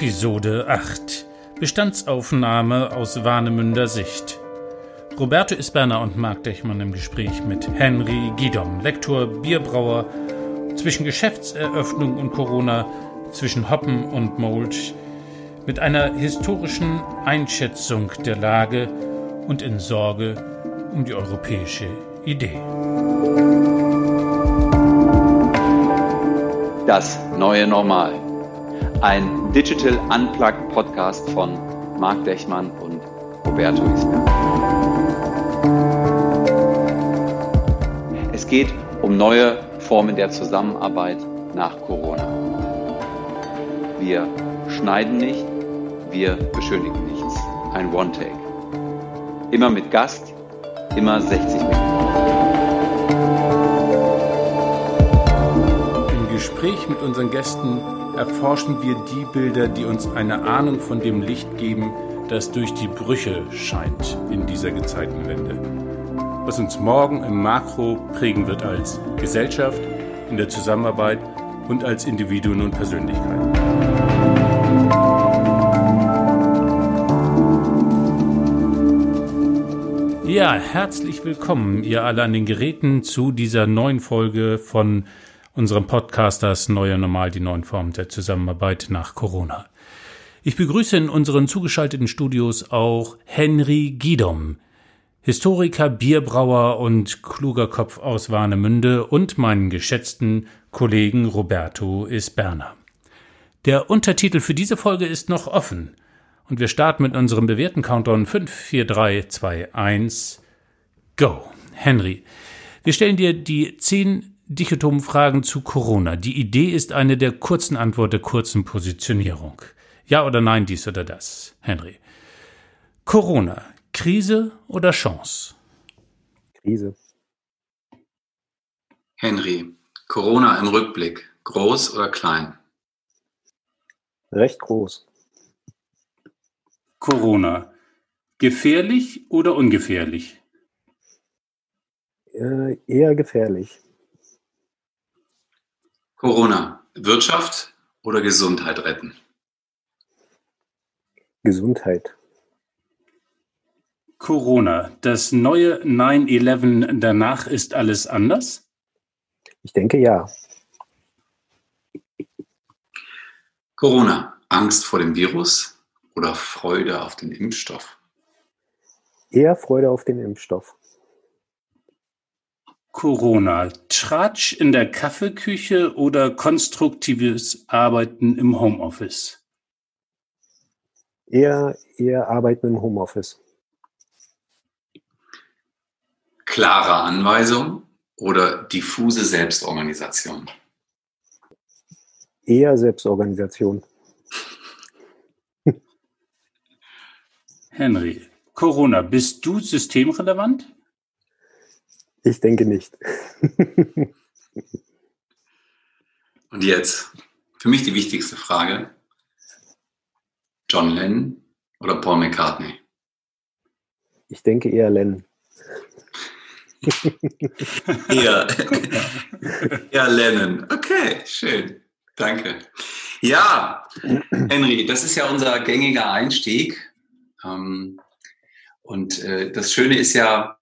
Episode 8 Bestandsaufnahme aus Warnemünder Sicht. Roberto Isberner und Marc Dechmann im Gespräch mit Henry Guidom, Lektor, Bierbrauer, zwischen Geschäftseröffnung und Corona, zwischen Hoppen und Mold, mit einer historischen Einschätzung der Lage und in Sorge um die europäische Idee. Das neue Normal. Ein Digital Unplugged Podcast von Marc Dechmann und Roberto Isberg. Es geht um neue Formen der Zusammenarbeit nach Corona. Wir schneiden nicht, wir beschönigen nichts. Ein One-Take. Immer mit Gast, immer 60 Minuten. Gespräch mit unseren Gästen erforschen wir die Bilder, die uns eine Ahnung von dem Licht geben, das durch die Brüche scheint in dieser Gezeitenwende. Was uns morgen im Makro prägen wird als Gesellschaft, in der Zusammenarbeit und als Individuen und Persönlichkeiten. Ja, herzlich willkommen, ihr alle an den Geräten zu dieser neuen Folge von unserem Podcast Das Neue Normal, die neuen Formen der Zusammenarbeit nach Corona. Ich begrüße in unseren zugeschalteten Studios auch Henry Giedom, Historiker, Bierbrauer und kluger Kopf aus Warnemünde und meinen geschätzten Kollegen Roberto Isberner. Der Untertitel für diese Folge ist noch offen und wir starten mit unserem bewährten Countdown 5, 4, 3, 2, 1, Go. Henry, wir stellen dir die zehn dichotomen Fragen zu Corona. Die Idee ist eine der kurzen Antwort der kurzen Positionierung. Ja oder nein, dies oder das, Henry. Corona, Krise oder Chance? Krise. Henry, Corona im Rückblick, groß oder klein? Recht groß. Corona, gefährlich oder ungefährlich? Äh, eher gefährlich. Corona, Wirtschaft oder Gesundheit retten? Gesundheit. Corona, das neue 9-11 danach ist alles anders? Ich denke ja. Corona, Angst vor dem Virus oder Freude auf den Impfstoff? Eher Freude auf den Impfstoff. Corona, Tratsch in der Kaffeeküche oder konstruktives Arbeiten im Homeoffice? Eher, eher Arbeiten im Homeoffice. Klare Anweisung oder diffuse Selbstorganisation? Eher Selbstorganisation. Henry, Corona, bist du systemrelevant? Ich denke nicht. Und jetzt, für mich die wichtigste Frage. John Lennon oder Paul McCartney? Ich denke eher Lennon. eher, eher Lennon. Okay, schön. Danke. Ja, Henry, das ist ja unser gängiger Einstieg. Ähm, und äh, das Schöne ist ja,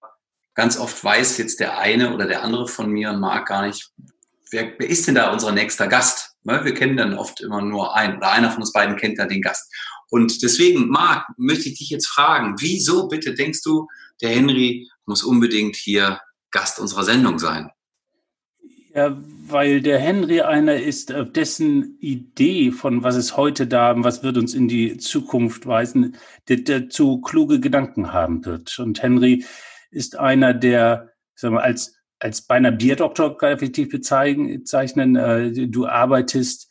ganz oft weiß jetzt der eine oder der andere von mir und mag gar nicht, wer, wer ist denn da unser nächster Gast? Ne, wir kennen dann oft immer nur einen oder einer von uns beiden kennt dann den Gast. Und deswegen, Marc, möchte ich dich jetzt fragen, wieso bitte denkst du, der Henry muss unbedingt hier Gast unserer Sendung sein? Ja, weil der Henry einer ist, dessen Idee von was ist heute da, was wird uns in die Zukunft weisen, der dazu kluge Gedanken haben wird. Und Henry ist einer, der, sagen wir, als, als beinahe Bierdoktor effektiv bezeichnen. Äh, du arbeitest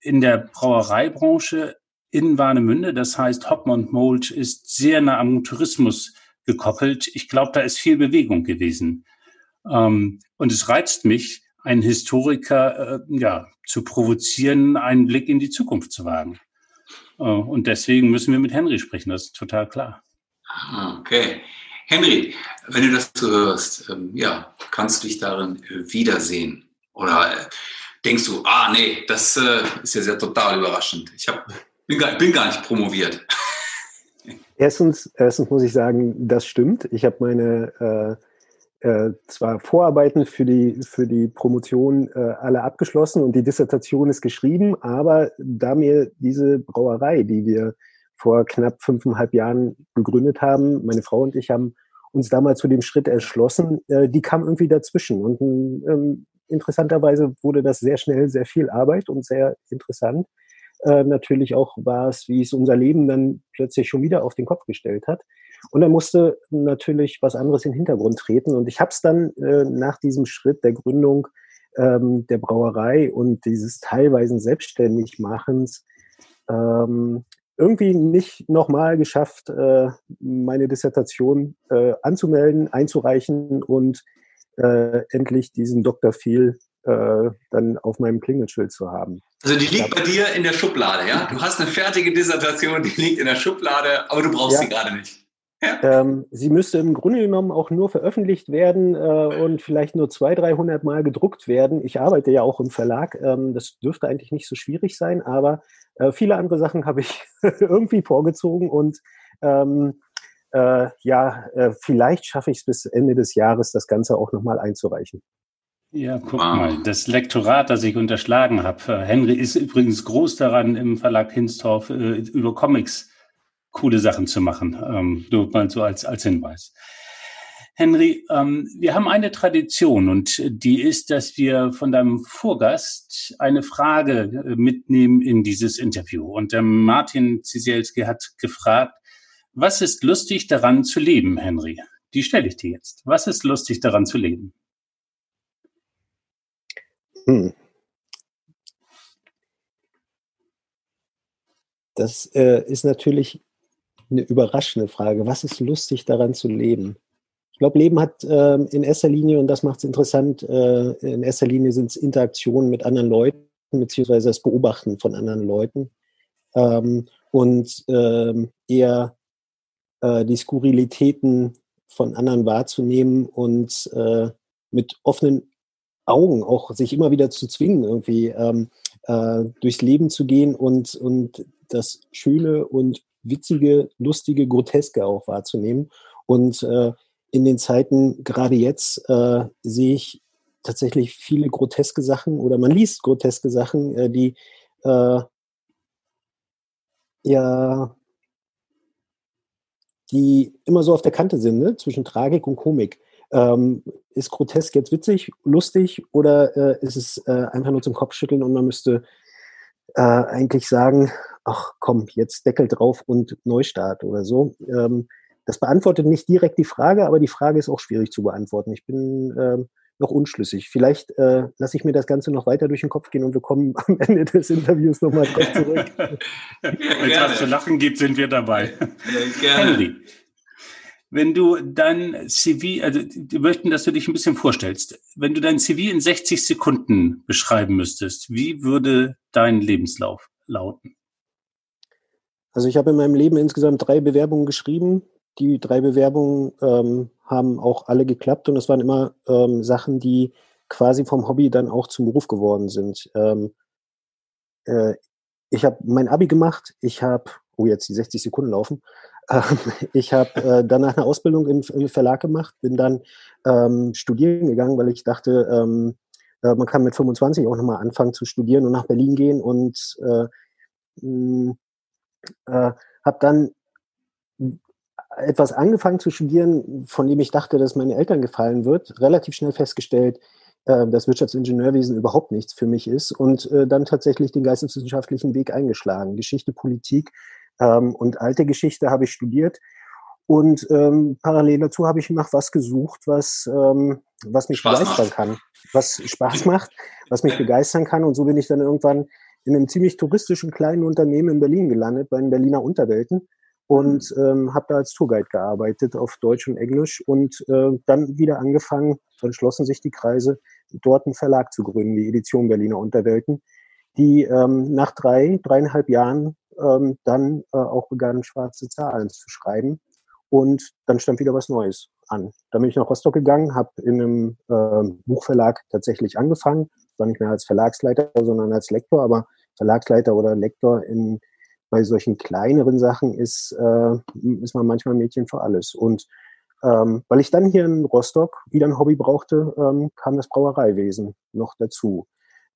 in der Brauereibranche in Warnemünde. Das heißt, Hoppmann Mold ist sehr nah am Tourismus gekoppelt. Ich glaube, da ist viel Bewegung gewesen. Ähm, und es reizt mich, einen Historiker äh, ja, zu provozieren, einen Blick in die Zukunft zu wagen. Äh, und deswegen müssen wir mit Henry sprechen, das ist total klar. Ah, okay. Henry, wenn du das so hörst, ähm, ja, kannst du dich darin äh, wiedersehen? Oder äh, denkst du, ah nee, das äh, ist ja sehr total überraschend. Ich habe Bin gar, bin gar nicht promoviert. Erstens, erstens muss ich sagen, das stimmt. Ich habe meine äh, äh, zwar Vorarbeiten für die, für die Promotion äh, alle abgeschlossen und die Dissertation ist geschrieben, aber da mir diese Brauerei, die wir vor knapp fünfeinhalb Jahren gegründet haben, meine Frau und ich haben uns damals zu dem Schritt erschlossen, äh, die kam irgendwie dazwischen. Und ähm, interessanterweise wurde das sehr schnell sehr viel Arbeit und sehr interessant. Äh, natürlich auch war es, wie es unser Leben dann plötzlich schon wieder auf den Kopf gestellt hat. Und da musste natürlich was anderes in den Hintergrund treten. Und ich habe es dann äh, nach diesem Schritt der Gründung ähm, der Brauerei und dieses teilweise Selbstständigmachens ähm, irgendwie nicht nochmal geschafft, äh, meine Dissertation äh, anzumelden, einzureichen und äh, endlich diesen Dr. Phil dann auf meinem Klingelschild zu haben. Also die liegt bei dir in der Schublade, ja? Du hast eine fertige Dissertation, die liegt in der Schublade, aber du brauchst ja. sie gerade nicht. Ja. Ähm, sie müsste im Grunde genommen auch nur veröffentlicht werden äh, und vielleicht nur 200, 300 Mal gedruckt werden. Ich arbeite ja auch im Verlag. Ähm, das dürfte eigentlich nicht so schwierig sein, aber äh, viele andere Sachen habe ich irgendwie vorgezogen und ähm, äh, ja, äh, vielleicht schaffe ich es bis Ende des Jahres, das Ganze auch nochmal einzureichen. Ja, guck ah. mal, das Lektorat, das ich unterschlagen habe. Äh, Henry ist übrigens groß daran, im Verlag Hinstorf äh, über Comics coole Sachen zu machen. Ähm, nur mal so als, als Hinweis. Henry, ähm, wir haben eine Tradition und die ist, dass wir von deinem Vorgast eine Frage äh, mitnehmen in dieses Interview. Und der Martin Zisielski hat gefragt, was ist lustig daran zu leben, Henry? Die stelle ich dir jetzt. Was ist lustig daran zu leben? Hm. Das äh, ist natürlich eine überraschende Frage. Was ist lustig daran zu leben? Ich glaube, Leben hat äh, in erster Linie, und das macht es interessant, äh, in erster Linie sind es Interaktionen mit anderen Leuten, beziehungsweise das Beobachten von anderen Leuten. Ähm, und ähm, eher äh, die Skurrilitäten von anderen wahrzunehmen und äh, mit offenen Augen auch sich immer wieder zu zwingen, irgendwie ähm, äh, durchs Leben zu gehen und, und das Schöne und Witzige, Lustige, Groteske auch wahrzunehmen. Und äh, in den Zeiten, gerade jetzt, äh, sehe ich tatsächlich viele groteske Sachen oder man liest groteske Sachen, äh, die äh, ja die immer so auf der Kante sind, ne? zwischen Tragik und Komik. Ähm, ist grotesk jetzt witzig, lustig oder äh, ist es äh, einfach nur zum Kopfschütteln und man müsste äh, eigentlich sagen, ach komm, jetzt Deckel drauf und Neustart oder so. Ähm, das beantwortet nicht direkt die Frage, aber die Frage ist auch schwierig zu beantworten. Ich bin ähm, noch unschlüssig. Vielleicht äh, lasse ich mir das Ganze noch weiter durch den Kopf gehen und wir kommen am Ende des Interviews nochmal drauf zurück. Wenn es was zu lachen gibt, sind wir dabei. Ja, Henry, wenn du dein CV, also wir möchten, dass du dich ein bisschen vorstellst. Wenn du dein CV in 60 Sekunden beschreiben müsstest, wie würde dein Lebenslauf lauten? Also ich habe in meinem Leben insgesamt drei Bewerbungen geschrieben. Die drei Bewerbungen ähm, haben auch alle geklappt und es waren immer ähm, Sachen, die quasi vom Hobby dann auch zum Beruf geworden sind. Ähm, äh, ich habe mein Abi gemacht, ich habe, oh jetzt die 60 Sekunden laufen, ähm, ich habe äh, danach eine Ausbildung im, im, Verlag gemacht, bin dann ähm, studieren gegangen, weil ich dachte, ähm, äh, man kann mit 25 auch nochmal anfangen zu studieren und nach Berlin gehen und äh, äh, habe dann etwas angefangen zu studieren, von dem ich dachte, dass meine Eltern gefallen wird, relativ schnell festgestellt, äh, dass Wirtschaftsingenieurwesen überhaupt nichts für mich ist und äh, dann tatsächlich den geisteswissenschaftlichen Weg eingeschlagen. Geschichte, Politik ähm, und alte Geschichte habe ich studiert. Und ähm, parallel dazu habe ich nach was gesucht, was, ähm, was mich Spaß begeistern macht. kann, was Spaß macht, was mich begeistern kann. Und so bin ich dann irgendwann in einem ziemlich touristischen kleinen Unternehmen in Berlin gelandet, bei den Berliner Unterwelten und ähm, habe da als Tourguide gearbeitet auf Deutsch und Englisch und äh, dann wieder angefangen, dann schlossen sich die Kreise, dort einen Verlag zu gründen, die Edition Berliner Unterwelten, die ähm, nach drei, dreieinhalb Jahren ähm, dann äh, auch begann, schwarze Zahlen zu schreiben. Und dann stand wieder was Neues an. Dann bin ich nach Rostock gegangen, habe in einem äh, Buchverlag tatsächlich angefangen. War nicht mehr als Verlagsleiter, sondern als Lektor, aber Verlagsleiter oder Lektor in, bei solchen kleineren Sachen ist, äh, ist man manchmal Mädchen für alles. Und ähm, weil ich dann hier in Rostock wieder ein Hobby brauchte, ähm, kam das Brauereiwesen noch dazu.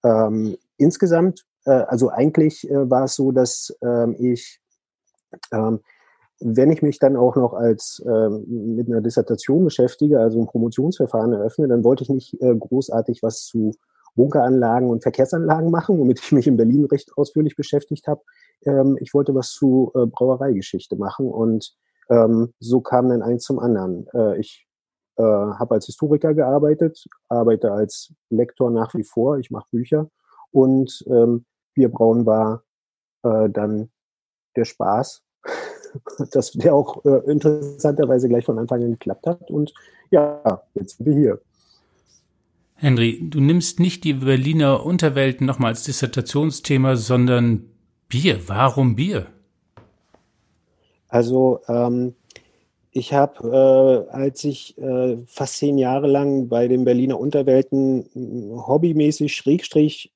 Ähm, insgesamt, äh, also eigentlich äh, war es so, dass ähm, ich, ähm, wenn ich mich dann auch noch als ähm, mit einer Dissertation beschäftige, also ein Promotionsverfahren eröffne, dann wollte ich nicht äh, großartig was zu Bunkeranlagen und Verkehrsanlagen machen, womit ich mich in Berlin recht ausführlich beschäftigt habe. Ähm, ich wollte was zu äh, Brauereigeschichte machen und ähm, so kam dann eins zum anderen. Äh, ich äh, habe als Historiker gearbeitet, arbeite als Lektor nach wie vor, ich mache Bücher und ähm, Bierbrauen war äh, dann der Spaß, dass der auch äh, interessanterweise gleich von Anfang an geklappt hat und ja, jetzt sind wir hier. Henry, du nimmst nicht die Berliner Unterwelten nochmal als Dissertationsthema, sondern Bier. Warum Bier? Also ähm, ich habe, äh, als ich äh, fast zehn Jahre lang bei den Berliner Unterwelten hobbymäßig, schrägstrich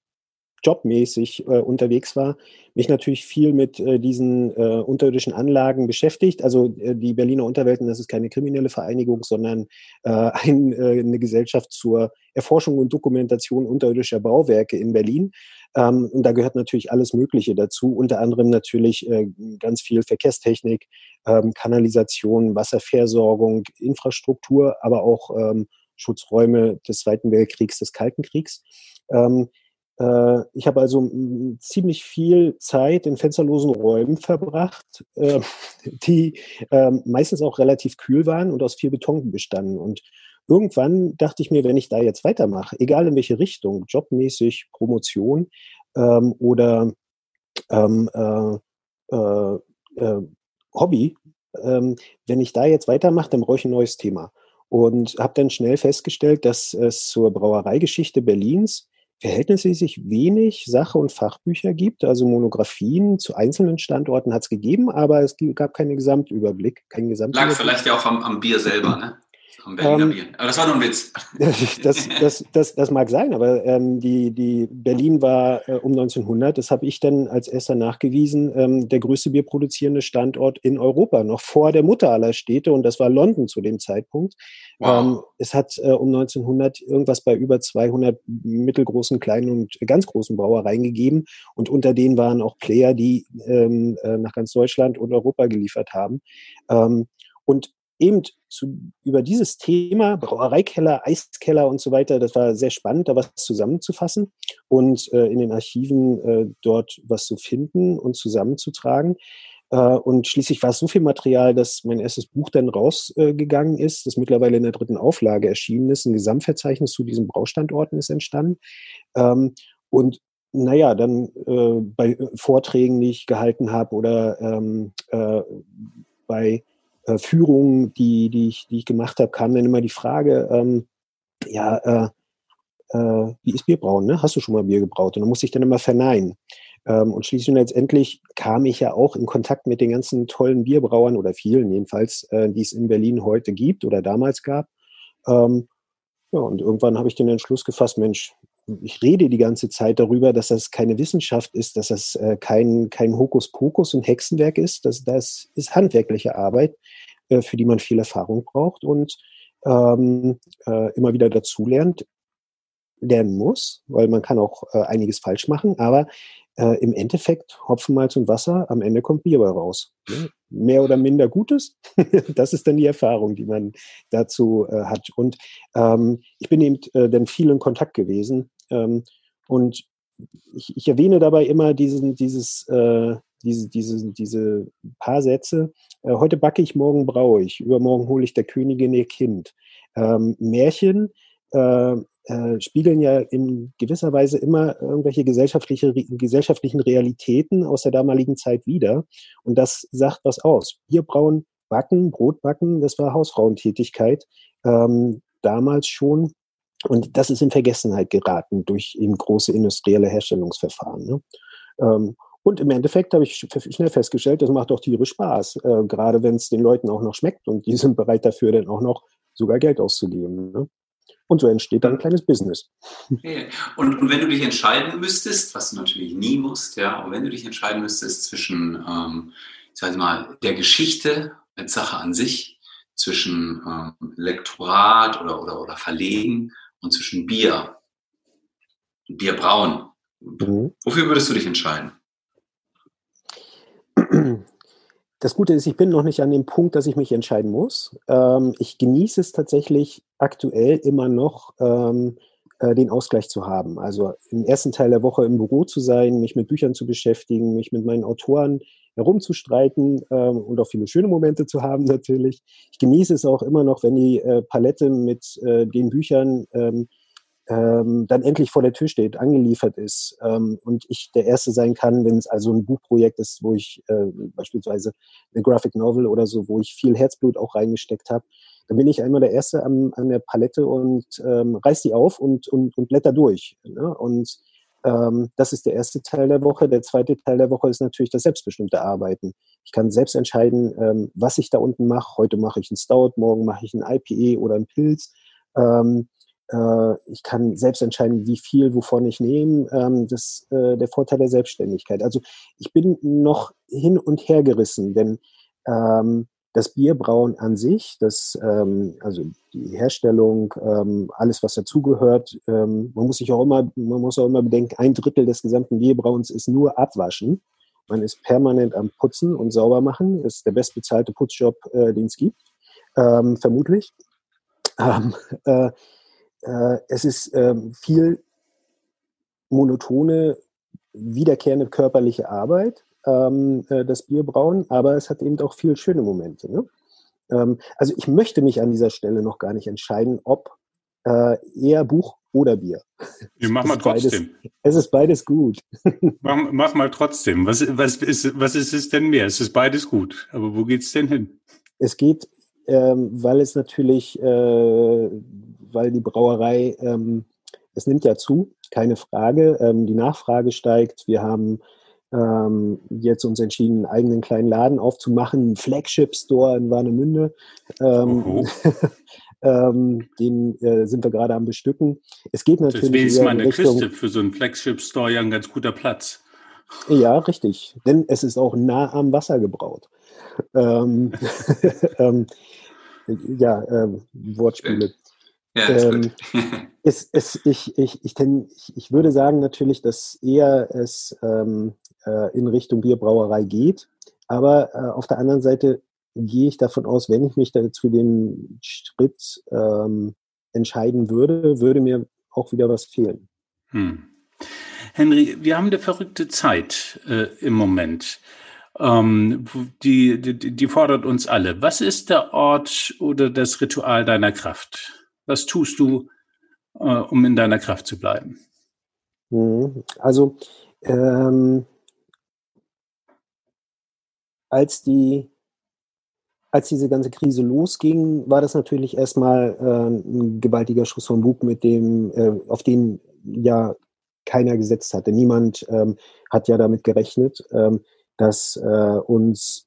jobmäßig äh, unterwegs war, mich natürlich viel mit äh, diesen äh, unterirdischen Anlagen beschäftigt. Also äh, die Berliner Unterwelten, das ist keine kriminelle Vereinigung, sondern äh, ein, äh, eine Gesellschaft zur Erforschung und Dokumentation unterirdischer Bauwerke in Berlin. Ähm, und da gehört natürlich alles Mögliche dazu, unter anderem natürlich äh, ganz viel Verkehrstechnik, ähm, Kanalisation, Wasserversorgung, Infrastruktur, aber auch ähm, Schutzräume des Zweiten Weltkriegs, des Kalten Kriegs. Ähm, äh, ich habe also ziemlich viel Zeit in fensterlosen Räumen verbracht, äh, die äh, meistens auch relativ kühl waren und aus viel Beton bestanden. Und irgendwann dachte ich mir, wenn ich da jetzt weitermache, egal in welche Richtung, jobmäßig, Promotion ähm, oder ähm, äh, äh, äh, Hobby, ähm, wenn ich da jetzt weitermache, dann brauche ich ein neues Thema. Und habe dann schnell festgestellt, dass es zur Brauereigeschichte Berlins verhältnismäßig wenig Sache- und Fachbücher gibt. Also Monographien zu einzelnen Standorten hat es gegeben, aber es gab keinen Gesamtüberblick. Keinen Gesamtüberblick. Lag vielleicht ja auch am, am Bier selber, ne? Berliner ähm, Bier. Aber das war nur ein Witz. das, das, das, das mag sein, aber ähm, die, die Berlin war äh, um 1900, das habe ich dann als erster nachgewiesen, ähm, der größte bierproduzierende Standort in Europa, noch vor der Mutter aller Städte und das war London zu dem Zeitpunkt. Wow. Ähm, es hat äh, um 1900 irgendwas bei über 200 mittelgroßen, kleinen und ganz großen Brauereien gegeben und unter denen waren auch Player, die ähm, äh, nach ganz Deutschland und Europa geliefert haben. Ähm, und eben zu, über dieses Thema, Brauereikeller, Eiskeller und so weiter, das war sehr spannend, da was zusammenzufassen und äh, in den Archiven äh, dort was zu finden und zusammenzutragen. Äh, und schließlich war es so viel Material, dass mein erstes Buch dann rausgegangen ist, das mittlerweile in der dritten Auflage erschienen ist. Ein Gesamtverzeichnis zu diesen Braustandorten ist entstanden. Ähm, und naja, dann äh, bei Vorträgen, die ich gehalten habe oder ähm, äh, bei äh, Führungen, die, die, ich, die ich gemacht habe, kam dann immer die Frage, ähm, ja, äh, äh, wie ist Bierbrauen? Ne? Hast du schon mal Bier gebraut? Und dann musste ich dann immer verneinen. Ähm, und schließlich und letztendlich kam ich ja auch in Kontakt mit den ganzen tollen Bierbrauern oder vielen jedenfalls, äh, die es in Berlin heute gibt oder damals gab. Ähm, ja, und irgendwann habe ich den Entschluss gefasst, Mensch, ich rede die ganze Zeit darüber, dass das keine Wissenschaft ist, dass das äh, kein, kein Hokuspokus und Hexenwerk ist. Das, das ist handwerkliche Arbeit, äh, für die man viel Erfahrung braucht und ähm, äh, immer wieder dazulernt, lernen muss, weil man kann auch äh, einiges falsch machen, aber äh, im Endeffekt Hopfen, Malz und Wasser, am Ende kommt Bier bei raus. Ne? Mehr oder minder Gutes, das ist dann die Erfahrung, die man dazu äh, hat. Und ähm, ich bin eben dann viel in Kontakt gewesen ähm, und ich, ich, erwähne dabei immer diesen, dieses, äh, diese, diese, diese paar Sätze. Äh, heute backe ich, morgen braue ich, übermorgen hole ich der Königin ihr Kind. Ähm, Märchen äh, äh, spiegeln ja in gewisser Weise immer irgendwelche gesellschaftliche, gesellschaftlichen Realitäten aus der damaligen Zeit wider. Und das sagt was aus. Bierbrauen, Backen, Brot backen, das war Hausfrauentätigkeit ähm, damals schon. Und das ist in Vergessenheit geraten durch eben große industrielle Herstellungsverfahren. Ne? Ähm, und im Endeffekt habe ich schnell festgestellt, das macht doch tierisch Spaß, äh, gerade wenn es den Leuten auch noch schmeckt und die sind bereit dafür dann auch noch sogar Geld auszugeben. Ne? Und so entsteht dann ein kleines Business. Okay. Und, und, wenn du dich entscheiden müsstest, was du natürlich nie musst, ja, aber wenn du dich entscheiden müsstest zwischen, ähm, ich sage mal, der Geschichte als Sache an sich, zwischen ähm, Lektorat oder, oder, oder Verlegen und zwischen Bier, Bierbrauen, mhm. wofür würdest du dich entscheiden? Das Gute ist, ich bin noch nicht an dem Punkt, dass ich mich entscheiden muss. Ähm, ich genieße es tatsächlich aktuell immer noch, ähm, äh, den Ausgleich zu haben. Also im ersten Teil der Woche im Büro zu sein, mich mit Büchern zu beschäftigen, mich mit meinen Autoren herumzustreiten ähm, und auch viele schöne Momente zu haben natürlich. Ich genieße es auch immer noch, wenn die äh, Palette mit äh, den Büchern ähm, ähm, dann endlich vor der Tür steht, angeliefert ist ähm, und ich der Erste sein kann, wenn es also ein Buchprojekt ist, wo ich äh, beispielsweise eine Graphic Novel oder so, wo ich viel Herzblut auch reingesteckt habe, dann bin ich einmal der Erste am, an der Palette und ähm, reiß die auf und, und, und blätter durch. Ne? Und ähm, das ist der erste Teil der Woche. Der zweite Teil der Woche ist natürlich das selbstbestimmte Arbeiten. Ich kann selbst entscheiden, ähm, was ich da unten mache. Heute mache ich einen Stout, morgen mache ich einen IPE oder einen Pilz. Ähm, äh, ich kann selbst entscheiden, wie viel, wovon ich nehme. Ähm, das äh, der Vorteil der Selbstständigkeit. Also ich bin noch hin und her gerissen, denn ähm, das Bierbrauen an sich, das, ähm, also die Herstellung, ähm, alles was dazugehört, ähm, man muss sich auch immer, man muss auch immer bedenken, ein Drittel des gesamten Bierbrauens ist nur Abwaschen. Man ist permanent am Putzen und sauber machen. Das ist der bestbezahlte Putzjob, äh, den es gibt, ähm, vermutlich. Ähm, äh, äh, es ist ähm, viel monotone, wiederkehrende körperliche Arbeit, ähm, äh, das Bierbrauen, aber es hat eben auch viel schöne Momente. Ne? Ähm, also ich möchte mich an dieser Stelle noch gar nicht entscheiden, ob äh, eher Buch oder Bier. Wir machen mal trotzdem. Beides, es ist beides gut. Mach, mach, mal trotzdem. Was, was, ist, was ist es denn mehr? Es ist beides gut. Aber wo geht es denn hin? Es geht, ähm, weil es natürlich äh, weil die Brauerei, ähm, es nimmt ja zu, keine Frage. Ähm, die Nachfrage steigt. Wir haben ähm, jetzt uns entschieden, einen eigenen kleinen Laden aufzumachen, einen Flagship-Store in Warnemünde. Ähm, ähm, den äh, sind wir gerade am bestücken. Es geht natürlich. Deswegen ist meine Richtung, Küste für so einen Flagship-Store ja ein ganz guter Platz. Ja, richtig. Denn es ist auch nah am Wasser gebraut. Ähm, ähm, ja, ähm, Wortspiele. Ja, ähm, es, es, ich, ich, ich, ten, ich, ich würde sagen natürlich, dass eher es ähm, äh, in Richtung Bierbrauerei geht. Aber äh, auf der anderen Seite gehe ich davon aus, wenn ich mich dazu den Schritt ähm, entscheiden würde, würde mir auch wieder was fehlen. Hm. Henry, wir haben eine verrückte Zeit äh, im Moment. Ähm, die, die, die fordert uns alle. Was ist der Ort oder das Ritual deiner Kraft? Was tust du, äh, um in deiner Kraft zu bleiben? Mhm. Also, ähm, als die als diese ganze Krise losging, war das natürlich erstmal äh, ein gewaltiger Schuss vom Bug, mit dem, äh, auf den ja keiner gesetzt hatte. Niemand ähm, hat ja damit gerechnet, ähm, dass äh, uns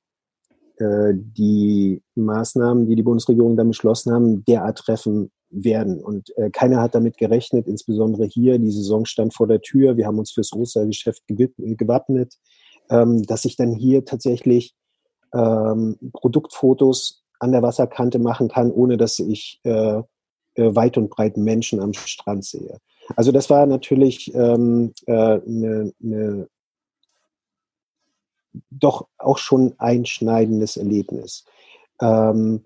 äh, die Maßnahmen, die die Bundesregierung dann beschlossen haben, derart treffen werden. Und äh, keiner hat damit gerechnet, insbesondere hier. Die Saison stand vor der Tür. Wir haben uns fürs Ostergeschäft gewappnet, ähm, dass ich dann hier tatsächlich ähm, Produktfotos an der Wasserkante machen kann, ohne dass ich äh, äh, weit und breit Menschen am Strand sehe. Also das war natürlich ähm, äh, ne ne, doch auch schon einschneidendes Erlebnis. Ähm,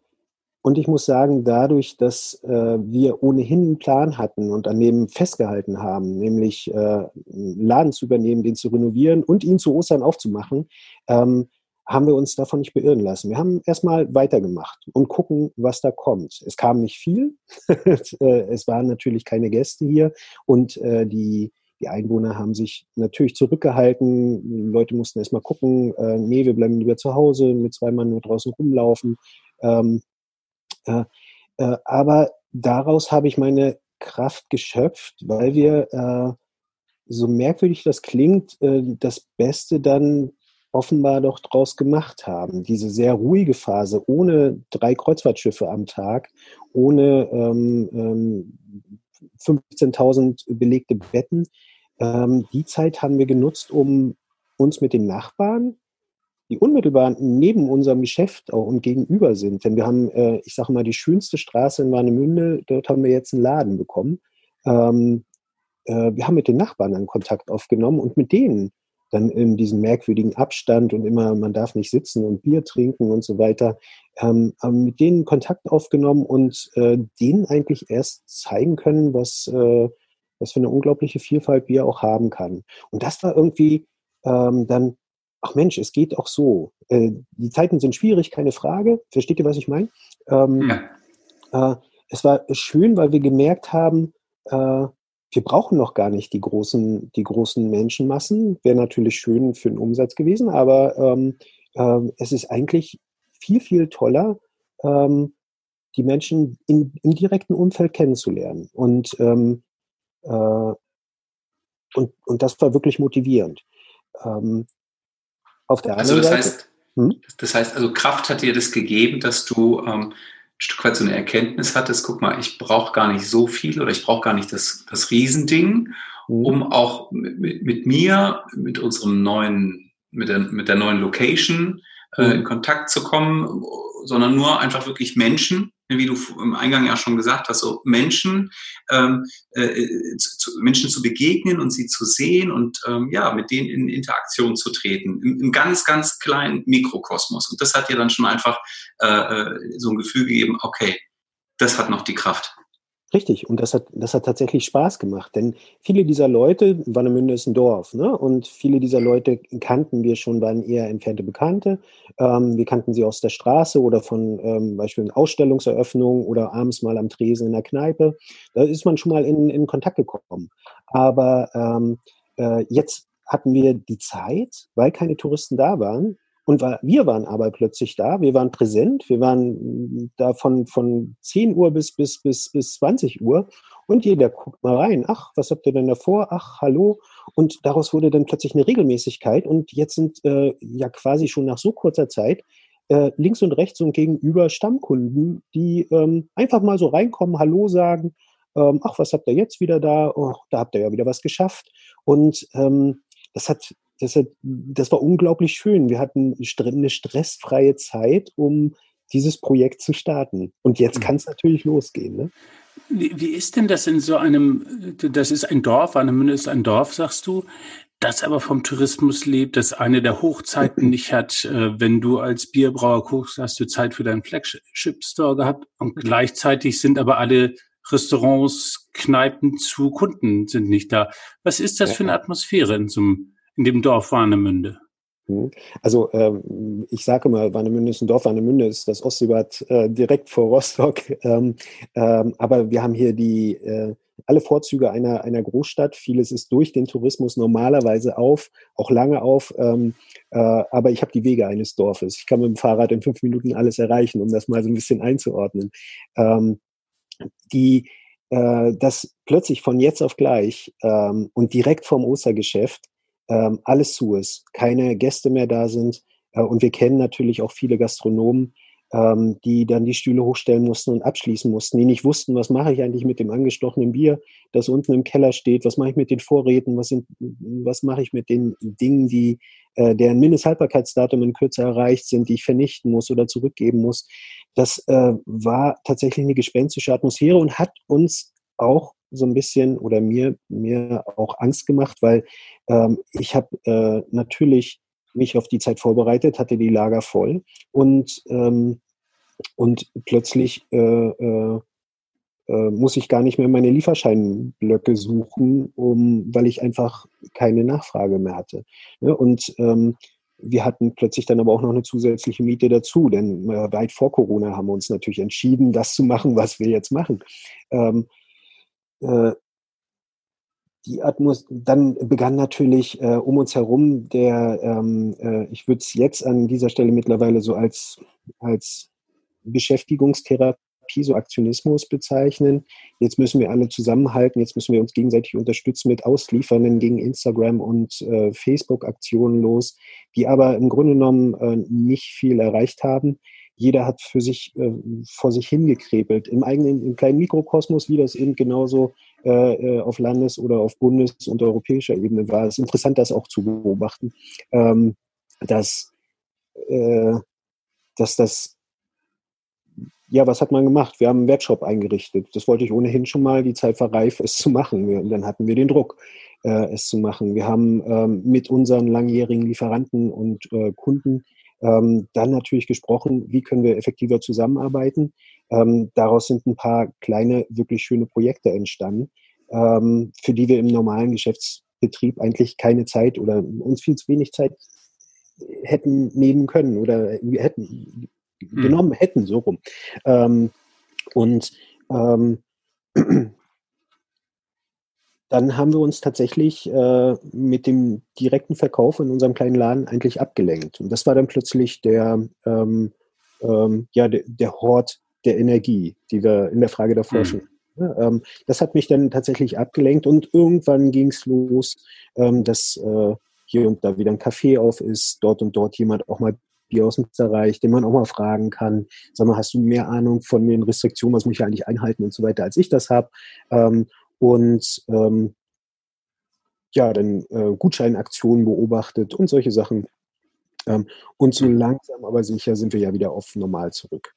und ich muss sagen, dadurch, dass äh, wir ohnehin einen Plan hatten und an dem festgehalten haben, nämlich äh, einen Laden zu übernehmen, den zu renovieren und ihn zu Ostern aufzumachen, ähm, haben wir uns davon nicht beirren lassen. Wir haben erstmal weitergemacht und gucken, was da kommt. Es kam nicht viel. Äh, es waren natürlich keine Gäste hier und äh, die, die Einwohner haben sich natürlich zurückgehalten. Leute mussten erstmal gucken, äh, nee, wir bleiben lieber zu Hause, mit zwei Mann nur draußen rumlaufen. Ähm, äh, äh, aber daraus habe ich meine Kraft geschöpft, weil wir, äh, so merkwürdig das klingt, das Beste dann offenbar doch draus gemacht haben. Diese sehr ruhige Phase ohne drei Kreuzfahrtschiffe am Tag, ohne ähm, ähm, 15.000 belegte Betten. Ähm, die Zeit haben wir genutzt, um uns mit den Nachbarn, die unmittelbar neben unserem Geschäft auch und gegenüber sind. Denn wir haben, äh, ich sage mal, die schönste Straße in Warnemünde, dort haben wir jetzt einen Laden bekommen. Ähm, äh, wir haben mit den Nachbarn einen Kontakt aufgenommen und mit denen dann in diesem merkwürdigen Abstand und immer, man darf nicht sitzen und Bier trinken und so weiter, ähm, haben mit denen Kontakt aufgenommen und äh, denen eigentlich erst zeigen können, was, äh, was für eine unglaubliche Vielfalt Bier auch haben kann. Und das war irgendwie ähm, dann, ach Mensch, es geht auch so. Äh, die Zeiten sind schwierig, keine Frage. Versteht ihr, was ich meine? Ähm, ja. äh, es war schön, weil wir gemerkt haben, äh, wir brauchen noch gar nicht die großen, die großen Menschenmassen. Wäre natürlich schön für den Umsatz gewesen, aber ähm, ähm, es ist eigentlich viel, viel toller, ähm, die Menschen in, im direkten Umfeld kennenzulernen. Und, ähm, äh, und, und das war wirklich motivierend. Ähm, auf der also anderen das Seite. Heißt, hm? Das heißt, also Kraft hat dir das gegeben, dass du ähm, Stück weit so eine Erkenntnis hattest, guck mal, ich brauche gar nicht so viel oder ich brauche gar nicht das, das Riesending, mhm. um auch mit, mit, mir, mit unserem neuen, mit der, mit der neuen Location äh, in Kontakt zu kommen, sondern nur einfach wirklich Menschen, wie du im Eingang ja schon gesagt hast, so Menschen, ähm, äh, zu, Menschen zu begegnen und sie zu sehen und ähm, ja, mit denen in Interaktion zu treten, im, im, ganz, ganz kleinen Mikrokosmos. Und das hat dir dann schon einfach äh, äh so ein Gefühl gegeben, okay, das hat noch die Kraft. Richtig, und das hat, das hat tatsächlich Spaß gemacht, denn viele dieser Leute, Warnemünde ist ein Dorf, ne? und viele dieser Leute kannten wir schon, waren eher entfernte Bekannte. Ähm, wir kannten sie aus der Straße oder von ähm, beispielsweise Ausstellungseröffnungen oder abends mal am Tresen in der Kneipe. Da ist man schon mal in, in Kontakt gekommen. Aber ähm, äh, jetzt hatten wir die Zeit, weil keine Touristen da waren, und wir waren aber plötzlich da, wir waren präsent, wir waren da von, von 10 Uhr bis, bis, bis, bis 20 Uhr und jeder guckt mal rein, ach, was habt ihr denn davor? Ach, hallo. Und daraus wurde dann plötzlich eine Regelmäßigkeit und jetzt sind äh, ja quasi schon nach so kurzer Zeit äh, links und rechts und gegenüber Stammkunden, die ähm, einfach mal so reinkommen, Hallo sagen, ähm, ach, was habt ihr jetzt wieder da? Oh, da habt ihr ja wieder was geschafft. Und ähm, das hat das, hat, das war unglaublich schön. Wir hatten eine stressfreie Zeit, um dieses Projekt zu starten. Und jetzt mhm. kann es natürlich losgehen. Ne? Wie, wie, ist denn das in so einem, das ist ein Dorf, Warnemünde ist ein Dorf, sagst du, das aber vom Tourismus lebt, das eine der Hochzeiten nicht hat. Äh, wenn du als Bierbrauer guckst, hast du Zeit für deinen Flagship-Store gehabt und gleichzeitig sind aber alle Restaurants, Kneipen zu, Kunden sind nicht da. Was ist das für eine Atmosphäre in so einem in dem Dorf Warnemünde? Hm. Also ähm, ich sage mal, Warnemünde ist ein Dorf, Warnemünde ist das Ostseebad äh, direkt vor Rostock. Ähm, ähm, aber wir haben hier die äh, alle Vorzüge einer, einer Großstadt. Vieles ist durch den Tourismus normalerweise auf, auch lange auf. Ähm, äh, aber ich habe die Wege eines Dorfes. Ich kann mit dem Fahrrad in fünf Minuten alles erreichen, um das mal so ein bisschen einzuordnen. Ähm, die, äh, das plötzlich von jetzt auf gleich ähm, und direkt vom Ostergeschäft ähm, alles zu ist, keine Gäste mehr da sind. Äh, und wir kennen natürlich auch viele Gastronomen, ähm, die dann die Stühle hochstellen mussten und abschließen mussten, die nicht wussten, was mache ich eigentlich mit dem angestochenen Bier, das unten im Keller steht, was mache ich mit den Vorräten, was, sind, was mache ich mit den Dingen, die äh, deren Mindesthaltbarkeitsdatum in Kürze erreicht sind, die ich vernichten muss oder zurückgeben muss. Das äh, war tatsächlich eine gespenstische Atmosphäre und hat uns auch so ein bisschen oder mir, mir auch Angst gemacht, weil ähm, ich habe äh, natürlich mich auf die Zeit vorbereitet, hatte die Lager voll und, ähm, und plötzlich äh, äh, äh muss ich gar nicht mehr meine Lieferscheinblöcke suchen, um, weil ich einfach keine Nachfrage mehr hatte. Ne? Und ähm, wir hatten plötzlich dann aber auch noch eine zusätzliche Miete dazu, denn äh, weit vor Corona haben wir uns natürlich entschieden, das zu machen, was wir jetzt machen. Ähm, äh, die Atmos dann begann natürlich äh, um uns herum der, ähm, äh, ich würde es jetzt an dieser Stelle mittlerweile so als, als Beschäftigungstherapie Therapie, so Aktionismus bezeichnen. Jetzt müssen wir alle zusammenhalten, jetzt müssen wir uns gegenseitig unterstützen mit Ausliefernden gegen Instagram und äh, Facebook-Aktionen los, die aber im Grunde genommen äh, nicht viel erreicht haben. Jeder hat für sich äh, vor sich hingekrebelt. Im eigenen, im kleinen Mikrokosmos, wie das eben genauso äh, äh, auf Landes- oder auf Bundes- und europäischer Ebene war. Es ist interessant, das auch zu beobachten, ähm, dass, äh, dass das ja, was hat man gemacht? Wir haben einen Webshop eingerichtet. Das wollte ich ohnehin schon mal. Die Zeit war reif, es zu machen. Wir, dann hatten wir den Druck, äh, es zu machen. Wir haben ähm, mit unseren langjährigen Lieferanten und äh, Kunden ähm, dann natürlich gesprochen, wie können wir effektiver zusammenarbeiten. Ähm, daraus sind ein paar kleine, wirklich schöne Projekte entstanden, ähm, für die wir im normalen Geschäftsbetrieb eigentlich keine Zeit oder uns viel zu wenig Zeit hätten nehmen können oder hätten hm. genommen hätten, so rum. Ähm, und ähm, dann haben wir uns tatsächlich äh, mit dem direkten Verkauf in unserem kleinen Laden eigentlich abgelenkt. Und das war dann plötzlich der, ähm, ähm, ja, der, der, Hort der Energie, die wir in der Frage der Forschung. Mhm. Ja, ähm, das hat mich dann tatsächlich abgelenkt und irgendwann ging es los, ähm, dass äh, hier und da wieder ein Café auf ist, dort und dort jemand auch mal Bier aus dem Zerreich, den man auch mal fragen kann. Sag mal, hast du mehr Ahnung von den Restriktionen, was muss ich eigentlich einhalten und so weiter, als ich das habe? Ähm, und ähm, ja, dann äh, Gutscheinaktionen beobachtet und solche Sachen. Ähm, und so langsam aber sicher sind wir ja wieder auf normal zurück.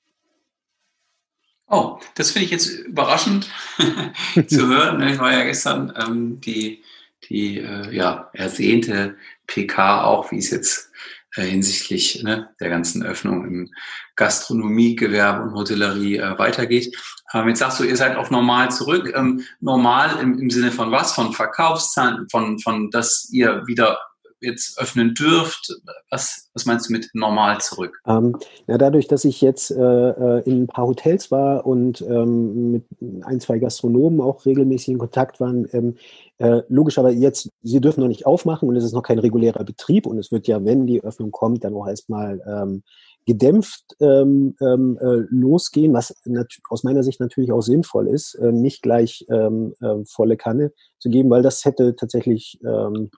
Oh, das finde ich jetzt überraschend zu hören. Ich war ja gestern ähm, die, die äh, ja, ersehnte PK auch, wie es jetzt äh, hinsichtlich ne, der ganzen Öffnung im Gastronomiegewerbe und Hotellerie äh, weitergeht. Ähm, jetzt sagst du, ihr seid auf normal zurück. Ähm, normal im, im Sinne von was? Von Verkaufszahlen, von, von dass ihr wieder jetzt öffnen dürft? Was, was meinst du mit normal zurück? Ähm, ja, dadurch, dass ich jetzt äh, äh, in ein paar Hotels war und ähm, mit ein, zwei Gastronomen auch regelmäßig in Kontakt waren, ähm, äh, logisch, aber jetzt, sie dürfen noch nicht aufmachen und es ist noch kein regulärer Betrieb und es wird ja, wenn die Öffnung kommt, dann auch erstmal ähm, gedämpft ähm, ähm, äh, losgehen, was aus meiner Sicht natürlich auch sinnvoll ist, äh, nicht gleich ähm, äh, volle Kanne zu geben, weil das hätte tatsächlich ähm,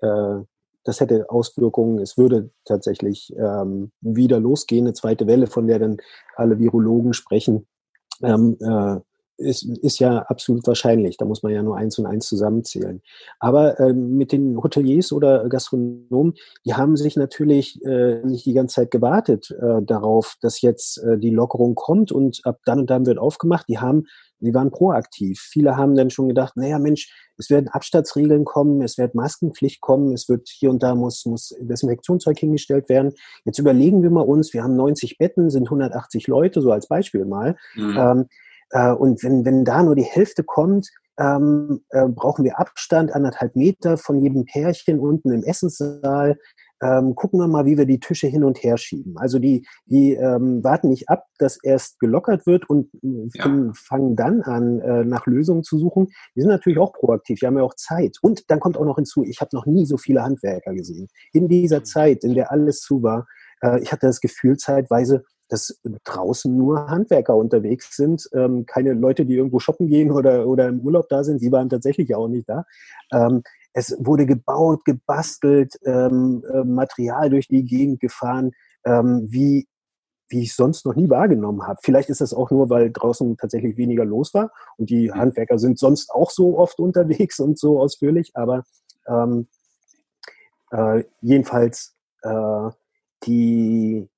äh, das hätte Auswirkungen. Es würde tatsächlich ähm, wieder losgehen, eine zweite Welle, von der dann alle Virologen sprechen. Ähm, äh, ist, ist ja absolut wahrscheinlich. Da muss man ja nur eins und eins zusammenzählen. Aber ähm, mit den Hoteliers oder Gastronomen, die haben sich natürlich äh, nicht die ganze Zeit gewartet äh, darauf, dass jetzt äh, die Lockerung kommt und ab dann und dann wird aufgemacht. Die haben, die waren proaktiv. Viele haben dann schon gedacht, naja Mensch, es werden Abstandsregeln kommen, es wird Maskenpflicht kommen, es wird hier und da muss, muss Desinfektionszeug hingestellt werden. Jetzt überlegen wir mal uns, wir haben 90 Betten, sind 180 Leute, so als Beispiel mal. Mhm. Ähm, äh, und wenn, wenn da nur die Hälfte kommt, ähm, äh, brauchen wir Abstand, anderthalb Meter von jedem Pärchen unten im Essenssaal. Ähm, gucken wir mal, wie wir die Tische hin und her schieben. Also die, die ähm, warten nicht ab, dass erst gelockert wird und äh, ja. fangen dann an, äh, nach Lösungen zu suchen. Die sind natürlich auch proaktiv, die haben ja auch Zeit. Und dann kommt auch noch hinzu, ich habe noch nie so viele Handwerker gesehen. In dieser mhm. Zeit, in der alles zu war, äh, ich hatte das Gefühl zeitweise, dass draußen nur Handwerker unterwegs sind, ähm, keine Leute, die irgendwo shoppen gehen oder, oder im Urlaub da sind. Sie waren tatsächlich auch nicht da. Ähm, es wurde gebaut, gebastelt, ähm, äh, Material durch die Gegend gefahren, ähm, wie, wie ich sonst noch nie wahrgenommen habe. Vielleicht ist das auch nur, weil draußen tatsächlich weniger los war und die mhm. Handwerker sind sonst auch so oft unterwegs und so ausführlich, aber ähm, äh, jedenfalls äh, die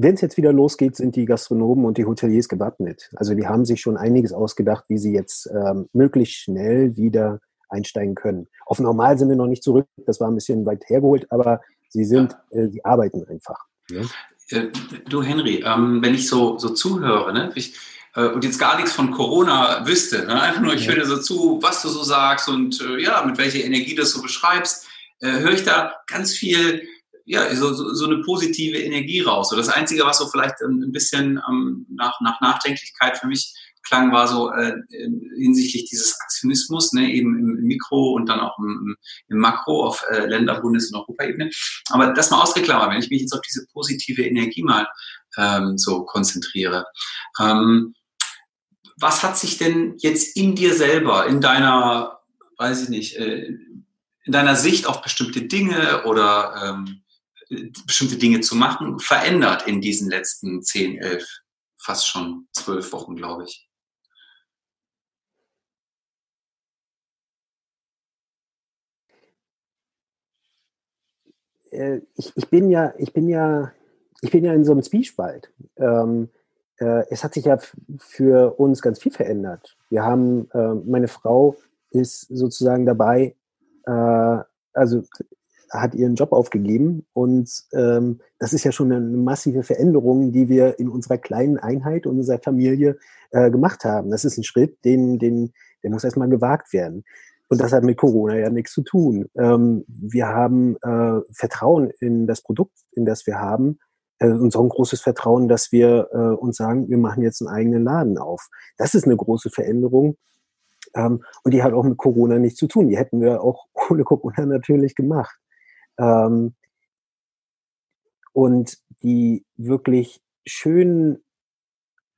wenn es jetzt wieder losgeht, sind die Gastronomen und die Hoteliers gewappnet. Also die haben sich schon einiges ausgedacht, wie sie jetzt ähm, möglichst schnell wieder einsteigen können. Auf normal sind wir noch nicht zurück, das war ein bisschen weit hergeholt, aber sie sind, ja. äh, sie arbeiten einfach. Ja? Äh, du Henry, ähm, wenn ich so, so zuhöre, ne, ich, äh, und jetzt gar nichts von Corona wüsste, ne, einfach nur, ich ja. höre so zu, was du so sagst und äh, ja, mit welcher Energie du das so beschreibst, äh, höre ich da ganz viel ja, so, so, eine positive Energie raus. So das Einzige, was so vielleicht ein bisschen ähm, nach, nach Nachdenklichkeit für mich klang, war so äh, hinsichtlich dieses Aktionismus, ne, eben im, Mikro und dann auch im, im Makro auf äh, Länder-, Bundes- und Europaebene. Aber das mal ausgeklammert, wenn ich mich jetzt auf diese positive Energie mal ähm, so konzentriere. Ähm, was hat sich denn jetzt in dir selber, in deiner, weiß ich nicht, äh, in deiner Sicht auf bestimmte Dinge oder ähm, bestimmte Dinge zu machen, verändert in diesen letzten zehn, elf, fast schon zwölf Wochen, glaube ich? Äh, ich, ich bin ja, ich bin ja, ich bin ja in so einem Zwiespalt. Ähm, äh, es hat sich ja für uns ganz viel verändert. Wir haben, äh, meine Frau ist sozusagen dabei, äh, also hat ihren Job aufgegeben und ähm, das ist ja schon eine massive Veränderung, die wir in unserer kleinen Einheit und unserer Familie äh, gemacht haben. Das ist ein Schritt, den, den, der muss erstmal gewagt werden. Und das hat mit Corona ja nichts zu tun. Ähm, wir haben äh, Vertrauen in das Produkt, in das wir haben. Äh, und so ein großes Vertrauen, dass wir äh, uns sagen, wir machen jetzt einen eigenen Laden auf. Das ist eine große Veränderung. Ähm, und die hat auch mit Corona nichts zu tun. Die hätten wir auch ohne Corona natürlich gemacht. Ähm, und die wirklich schönen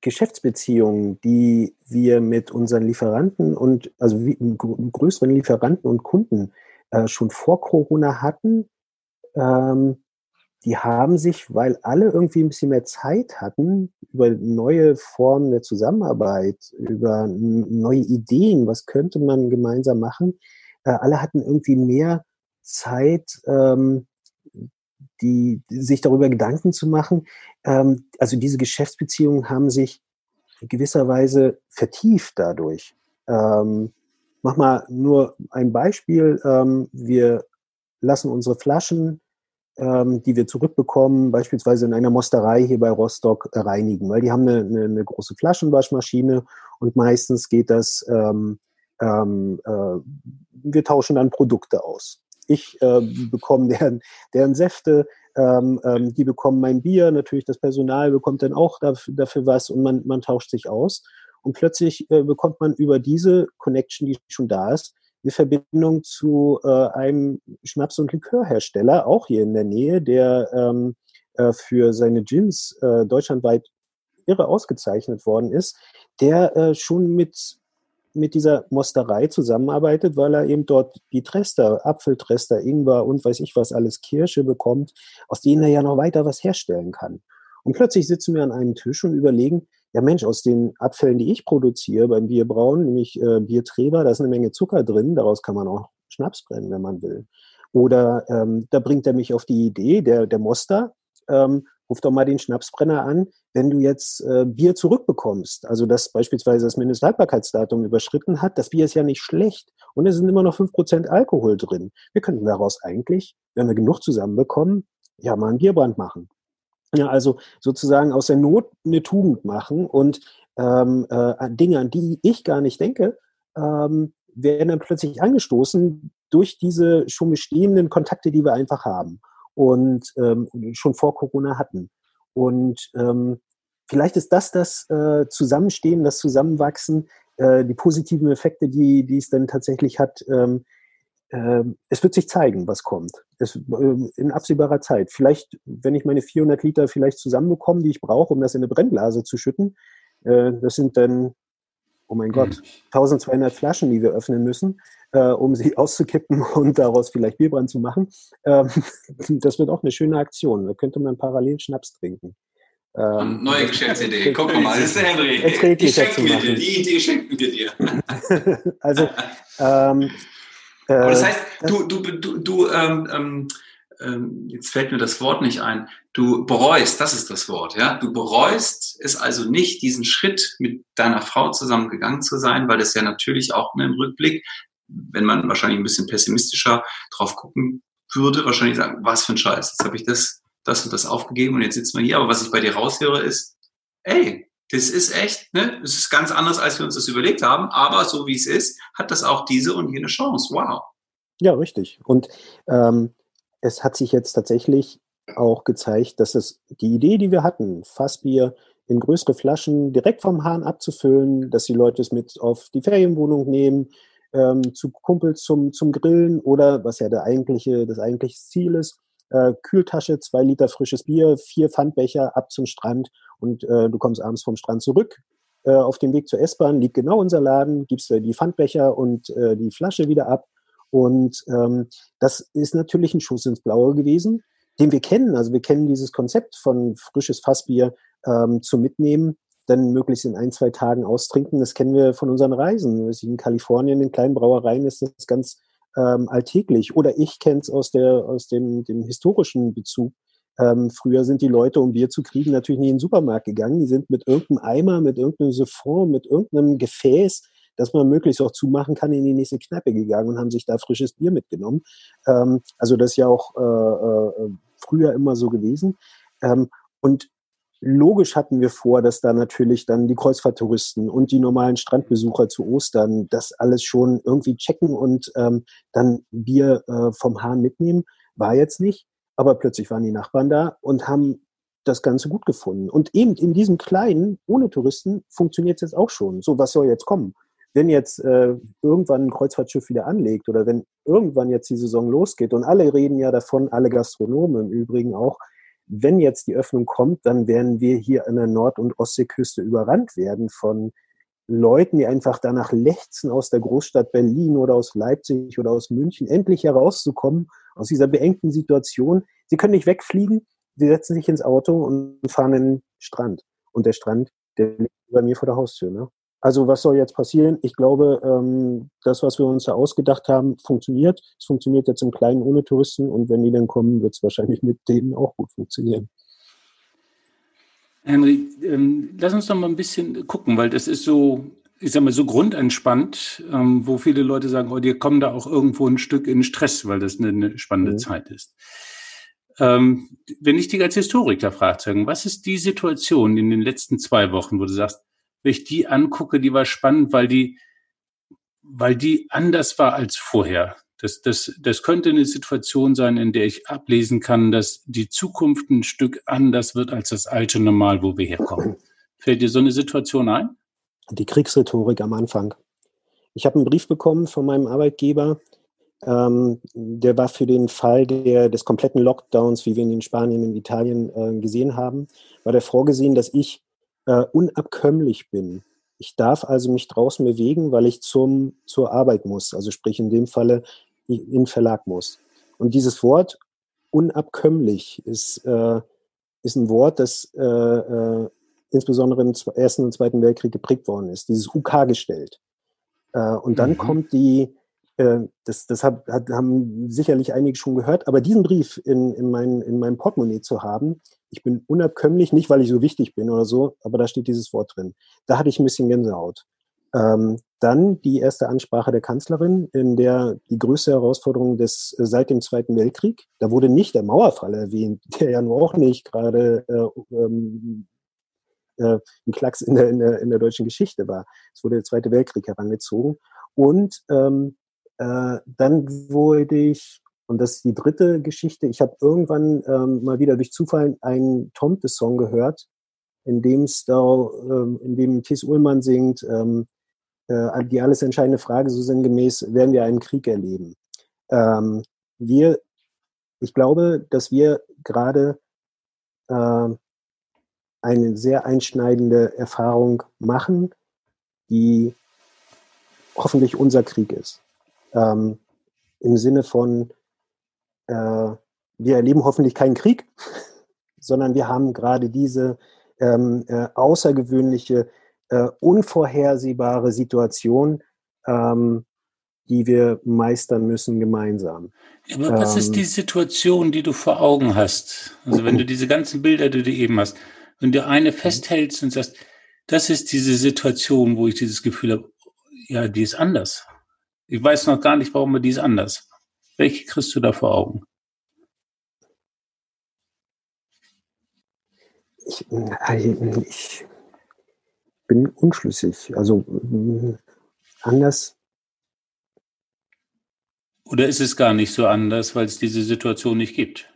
Geschäftsbeziehungen, die wir mit unseren Lieferanten und also wie, größeren Lieferanten und Kunden äh, schon vor Corona hatten, ähm, die haben sich, weil alle irgendwie ein bisschen mehr Zeit hatten, über neue Formen der Zusammenarbeit, über neue Ideen, was könnte man gemeinsam machen, äh, alle hatten irgendwie mehr Zeit, ähm, die, sich darüber Gedanken zu machen. Ähm, also diese Geschäftsbeziehungen haben sich gewisserweise vertieft dadurch. Ähm, mach mal nur ein Beispiel. Ähm, wir lassen unsere Flaschen, ähm, die wir zurückbekommen, beispielsweise in einer Mosterei hier bei Rostock äh, reinigen, weil die haben eine, eine, eine, große Flaschenwaschmaschine und meistens geht das, ähm, ähm, äh, wir tauschen dann Produkte aus. Ich äh, bekomme deren, deren Säfte, ähm, ähm, die bekommen mein Bier, natürlich das Personal bekommt dann auch dafür, dafür was und man, man tauscht sich aus. Und plötzlich äh, bekommt man über diese Connection, die schon da ist, eine Verbindung zu äh, einem Schnaps- und Likörhersteller, auch hier in der Nähe, der ähm, äh, für seine Gins äh, deutschlandweit irre ausgezeichnet worden ist, der äh, schon mit mit dieser Mosterei zusammenarbeitet, weil er eben dort die Trester, Apfeltrester, Ingwer und weiß ich was alles, Kirsche bekommt, aus denen er ja noch weiter was herstellen kann. Und plötzlich sitzen wir an einem Tisch und überlegen, ja Mensch, aus den Abfällen, die ich produziere beim Bierbrauen, nämlich äh, Biertreber, da ist eine Menge Zucker drin, daraus kann man auch Schnaps brennen, wenn man will. Oder ähm, da bringt er mich auf die Idee, der, der Moster, ähm, ruf doch mal den Schnapsbrenner an, wenn du jetzt äh, Bier zurückbekommst, also dass beispielsweise das Mindesthaltbarkeitsdatum überschritten hat, das Bier ist ja nicht schlecht und es sind immer noch fünf Prozent Alkohol drin. Wir könnten daraus eigentlich, wenn wir genug zusammenbekommen, ja mal einen Bierbrand machen. Ja, also sozusagen aus der Not eine Tugend machen und ähm, äh, Dinge, an die ich gar nicht denke, ähm, werden dann plötzlich angestoßen durch diese schon bestehenden Kontakte, die wir einfach haben und ähm, schon vor Corona hatten. Und ähm, vielleicht ist das das äh, Zusammenstehen, das Zusammenwachsen, äh, die positiven Effekte, die, die es dann tatsächlich hat. Ähm, äh, es wird sich zeigen, was kommt. Es, äh, in absehbarer Zeit. Vielleicht, wenn ich meine 400 Liter vielleicht zusammenbekomme, die ich brauche, um das in eine Brennblase zu schütten, äh, das sind dann oh mein Gott, 1200 Flaschen, die wir öffnen müssen, äh, um sie auszukippen und daraus vielleicht Bierbrand zu machen. Ähm, das wird auch eine schöne Aktion. Da könnte man parallel Schnaps trinken. Ähm, Neue Geschäftsidee. Guck mal, das ist der Henry. Die schenken wir dir. Die Idee schenken wir dir. also, ähm, äh, Aber das heißt, du, du, du, du ähm, ähm ähm, jetzt fällt mir das Wort nicht ein, du bereust, das ist das Wort, ja, du bereust es also nicht, diesen Schritt mit deiner Frau zusammen gegangen zu sein, weil das ja natürlich auch ne, im Rückblick, wenn man wahrscheinlich ein bisschen pessimistischer drauf gucken würde, wahrscheinlich sagen, was für ein Scheiß, jetzt habe ich das, das und das aufgegeben und jetzt sitzen wir hier, aber was ich bei dir raushöre ist, ey, das ist echt, ne? Es ist ganz anders, als wir uns das überlegt haben, aber so wie es ist, hat das auch diese und jene Chance. Wow. Ja, richtig. Und ähm, es hat sich jetzt tatsächlich auch gezeigt, dass es die Idee, die wir hatten, Fassbier in größere Flaschen direkt vom Hahn abzufüllen, dass die Leute es mit auf die Ferienwohnung nehmen, ähm, zu Kumpels zum, zum Grillen oder was ja der eigentliche, das eigentliche Ziel ist, äh, Kühltasche, zwei Liter frisches Bier, vier Pfandbecher ab zum Strand und äh, du kommst abends vom Strand zurück, äh, auf dem Weg zur S-Bahn liegt genau unser Laden, gibst du die Pfandbecher und äh, die Flasche wieder ab. Und ähm, das ist natürlich ein Schuss ins Blaue gewesen, den wir kennen. Also wir kennen dieses Konzept von frisches Fassbier ähm, zu mitnehmen, dann möglichst in ein, zwei Tagen austrinken. Das kennen wir von unseren Reisen. In Kalifornien, in kleinen Brauereien ist das ganz ähm, alltäglich. Oder ich kenne es aus, der, aus dem, dem historischen Bezug. Ähm, früher sind die Leute, um Bier zu kriegen, natürlich nicht in den Supermarkt gegangen. Die sind mit irgendeinem Eimer, mit irgendeinem Siphon, mit irgendeinem Gefäß, das man möglichst auch zumachen kann, in die nächste Kneipe gegangen und haben sich da frisches Bier mitgenommen. Ähm, also das ist ja auch äh, äh, früher immer so gewesen. Ähm, und logisch hatten wir vor, dass da natürlich dann die Kreuzfahrttouristen und die normalen Strandbesucher zu Ostern das alles schon irgendwie checken und ähm, dann Bier äh, vom Hahn mitnehmen. War jetzt nicht. Aber plötzlich waren die Nachbarn da und haben das Ganze gut gefunden. Und eben in diesem kleinen, ohne Touristen, funktioniert es jetzt auch schon. So, was soll jetzt kommen? Wenn jetzt äh, irgendwann ein Kreuzfahrtschiff wieder anlegt oder wenn irgendwann jetzt die Saison losgeht und alle reden ja davon, alle Gastronomen im Übrigen auch, wenn jetzt die Öffnung kommt, dann werden wir hier an der Nord- und Ostseeküste überrannt werden von Leuten, die einfach danach lechzen, aus der Großstadt Berlin oder aus Leipzig oder aus München endlich herauszukommen aus dieser beengten Situation. Sie können nicht wegfliegen, sie setzen sich ins Auto und fahren in den Strand. Und der Strand, der liegt bei mir vor der Haustür. Ne? Also was soll jetzt passieren? Ich glaube, ähm, das, was wir uns da ausgedacht haben, funktioniert. Es funktioniert jetzt im Kleinen ohne Touristen und wenn die dann kommen, wird es wahrscheinlich mit denen auch gut funktionieren. Henry, ähm, lass uns doch mal ein bisschen gucken, weil das ist so, ich sag mal, so grundentspannt, ähm, wo viele Leute sagen, oh, die kommen da auch irgendwo ein Stück in Stress, weil das eine, eine spannende mhm. Zeit ist. Ähm, wenn ich dich als Historiker frage, was ist die Situation in den letzten zwei Wochen, wo du sagst, wenn ich die angucke, die war spannend, weil die, weil die anders war als vorher. Das, das, das könnte eine Situation sein, in der ich ablesen kann, dass die Zukunft ein Stück anders wird als das alte Normal, wo wir herkommen. Fällt dir so eine Situation ein? Die Kriegsrhetorik am Anfang. Ich habe einen Brief bekommen von meinem Arbeitgeber, ähm, der war für den Fall der, des kompletten Lockdowns, wie wir ihn in Spanien und Italien äh, gesehen haben, war der vorgesehen, dass ich äh, unabkömmlich bin. Ich darf also mich draußen bewegen, weil ich zum, zur Arbeit muss. Also sprich in dem Falle in den Verlag muss. Und dieses Wort unabkömmlich ist, äh, ist ein Wort, das äh, äh, insbesondere im Ersten und Zweiten Weltkrieg geprägt worden ist. Dieses UK gestellt. Äh, und dann mhm. kommt die, das, das hat, hat, haben sicherlich einige schon gehört, aber diesen Brief in, in, mein, in meinem Portemonnaie zu haben, ich bin unabkömmlich, nicht weil ich so wichtig bin oder so, aber da steht dieses Wort drin. Da hatte ich ein bisschen Gänsehaut. Ähm, dann die erste Ansprache der Kanzlerin, in der die größte Herausforderung des äh, seit dem Zweiten Weltkrieg, da wurde nicht der Mauerfall erwähnt, der ja nur auch nicht gerade äh, ähm, äh, ein Klacks in der, in, der, in der deutschen Geschichte war. Es wurde der Zweite Weltkrieg herangezogen. Und ähm, äh, dann wurde ich, und das ist die dritte Geschichte, ich habe irgendwann ähm, mal wieder durch Zufall einen Tomte-Song gehört, in dem es da, ähm, in dem Thies Ullmann singt, ähm, äh, die alles entscheidende Frage so sinngemäß, werden wir einen Krieg erleben? Ähm, wir, ich glaube, dass wir gerade äh, eine sehr einschneidende Erfahrung machen, die hoffentlich unser Krieg ist. Ähm, Im Sinne von, äh, wir erleben hoffentlich keinen Krieg, sondern wir haben gerade diese ähm, äh, außergewöhnliche, äh, unvorhersehbare Situation, ähm, die wir meistern müssen gemeinsam. Aber was ist die ähm, Situation, die du vor Augen hast? Also wenn du diese ganzen Bilder, die du eben hast, wenn du eine festhältst und sagst, das ist diese Situation, wo ich dieses Gefühl habe, ja, die ist anders. Ich weiß noch gar nicht, warum die ist anders. Welche kriegst du da vor Augen? Ich, ich bin unschlüssig. Also anders. Oder ist es gar nicht so anders, weil es diese Situation nicht gibt?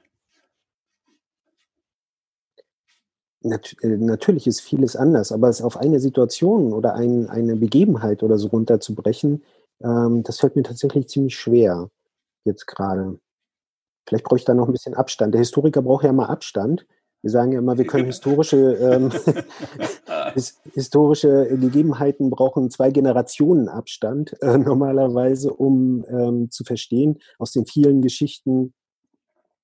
Nat äh, natürlich ist vieles anders, aber es auf eine Situation oder ein, eine Begebenheit oder so runterzubrechen, ähm, das fällt mir tatsächlich ziemlich schwer jetzt gerade. Vielleicht bräuchte ich da noch ein bisschen Abstand. Der Historiker braucht ja mal Abstand. Wir sagen ja immer, wir können historische, ähm, historische Gegebenheiten brauchen zwei Generationen Abstand äh, normalerweise, um ähm, zu verstehen aus den vielen Geschichten,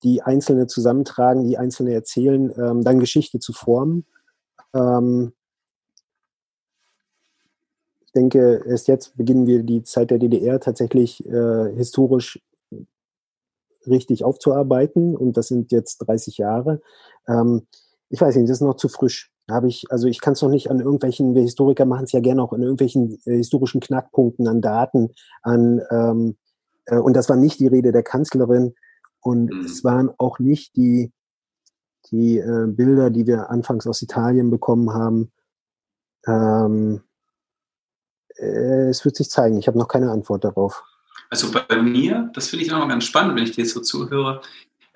die Einzelne zusammentragen, die Einzelne erzählen, ähm, dann Geschichte zu formen. Ähm, ich denke, erst jetzt beginnen wir die Zeit der DDR tatsächlich äh, historisch richtig aufzuarbeiten und das sind jetzt 30 Jahre. Ähm, ich weiß nicht, das ist noch zu frisch. Habe ich, also ich kann es noch nicht an irgendwelchen, wir Historiker machen es ja gerne auch an irgendwelchen äh, historischen Knackpunkten, an Daten, an ähm, äh, und das war nicht die Rede der Kanzlerin und mhm. es waren auch nicht die, die äh, Bilder, die wir anfangs aus Italien bekommen haben. Ähm, äh, es wird sich zeigen. Ich habe noch keine Antwort darauf. Also bei mir, das finde ich auch ganz spannend, wenn ich dir jetzt so zuhöre,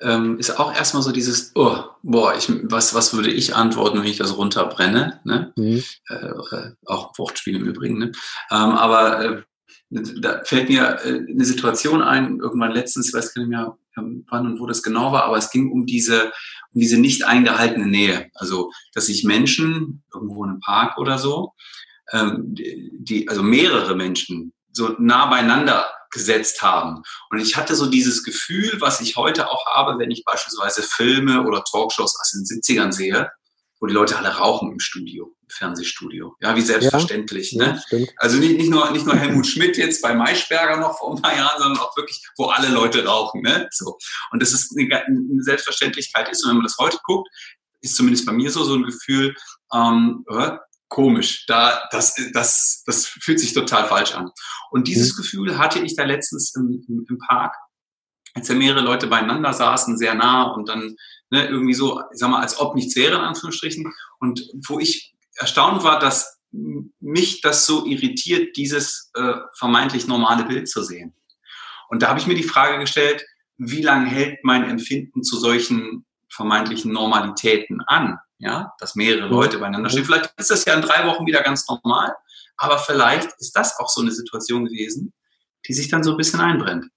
ähm, ist auch erstmal so dieses, oh, boah, ich, was, was würde ich antworten, wenn ich das runterbrenne? Ne? Mhm. Äh, äh auch Wortspiel im Übrigen. Ne? Ähm, aber äh, da fällt mir äh, eine Situation ein, irgendwann letztens, ich weiß gar nicht mehr, ähm, wann und wo das genau war, aber es ging um diese, um diese nicht eingehaltene Nähe. Also, dass sich Menschen irgendwo in einem Park oder so, ähm, die, also mehrere Menschen so nah beieinander gesetzt haben. Und ich hatte so dieses Gefühl, was ich heute auch habe, wenn ich beispielsweise Filme oder Talkshows aus den 70ern sehe, wo die Leute alle rauchen im Studio, im Fernsehstudio. Ja, wie selbstverständlich. Ja, ne? Ja, also nicht, nicht, nur, nicht nur Helmut Schmidt jetzt bei Maischberger noch vor ein paar Jahren, sondern auch wirklich, wo alle Leute rauchen. Ne? So. Und das ist eine, eine Selbstverständlichkeit ist. Und wenn man das heute guckt, ist zumindest bei mir so, so ein Gefühl, ähm, komisch, da, das, das, das fühlt sich total falsch an. Und dieses mhm. Gefühl hatte ich da letztens im, im, im Park, als ja mehrere Leute beieinander saßen, sehr nah und dann ne, irgendwie so, ich sag mal, als ob nichts wäre, in Anführungsstrichen. Und wo ich erstaunt war, dass mich das so irritiert, dieses äh, vermeintlich normale Bild zu sehen. Und da habe ich mir die Frage gestellt, wie lange hält mein Empfinden zu solchen vermeintlichen Normalitäten an? Ja, dass mehrere Leute beieinander stehen. Vielleicht ist das ja in drei Wochen wieder ganz normal, aber vielleicht ist das auch so eine Situation gewesen, die sich dann so ein bisschen einbrennt.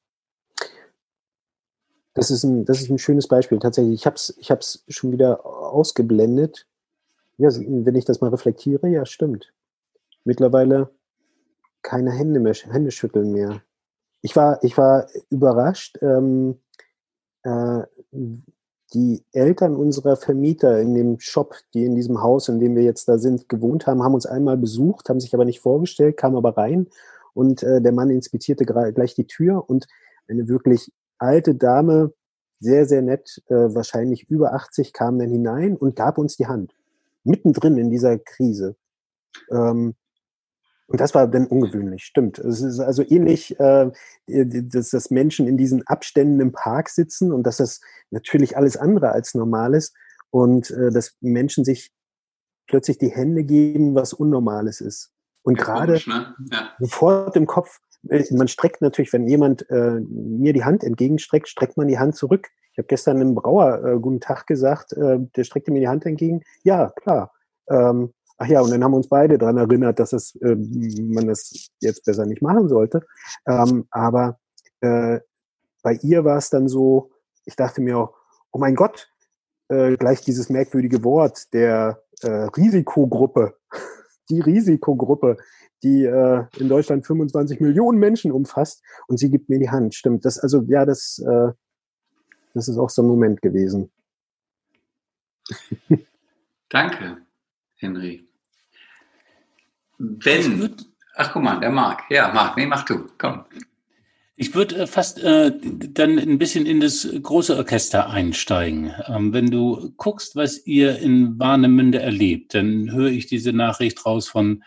Das ist ein, das ist ein schönes Beispiel. Tatsächlich, ich habe es ich hab's schon wieder ausgeblendet. Ja, wenn ich das mal reflektiere, ja, stimmt. Mittlerweile keine Hände mehr, Hände schütteln mehr. Ich war, ich war überrascht. Ähm, äh, die Eltern unserer Vermieter in dem Shop, die in diesem Haus, in dem wir jetzt da sind, gewohnt haben, haben uns einmal besucht, haben sich aber nicht vorgestellt, kamen aber rein und äh, der Mann inspizierte gleich die Tür und eine wirklich alte Dame, sehr, sehr nett, äh, wahrscheinlich über 80, kam dann hinein und gab uns die Hand. Mittendrin in dieser Krise. Ähm, und das war dann ungewöhnlich, stimmt. Es ist also ähnlich, äh, dass, dass Menschen in diesen Abständen im Park sitzen und dass das natürlich alles andere als normal ist und äh, dass Menschen sich plötzlich die Hände geben, was Unnormales ist. Und gerade ne? ja. sofort im Kopf, äh, man streckt natürlich, wenn jemand äh, mir die Hand entgegenstreckt, streckt man die Hand zurück. Ich habe gestern einem Brauer äh, guten Tag gesagt, äh, der streckte mir die Hand entgegen. Ja, klar. Ähm, Ach ja, und dann haben uns beide daran erinnert, dass es, äh, man das jetzt besser nicht machen sollte. Ähm, aber äh, bei ihr war es dann so, ich dachte mir auch, oh mein Gott, äh, gleich dieses merkwürdige Wort der äh, Risikogruppe, die Risikogruppe, die äh, in Deutschland 25 Millionen Menschen umfasst und sie gibt mir die Hand. Stimmt, das also ja, das, äh, das ist auch so ein Moment gewesen. Danke, Henry. Wenn, ach guck mal, der Marc. Ja, Marc, nee, mach du, komm. Ich würde äh, fast äh, dann ein bisschen in das große Orchester einsteigen. Ähm, wenn du guckst, was ihr in Warnemünde erlebt, dann höre ich diese Nachricht raus von,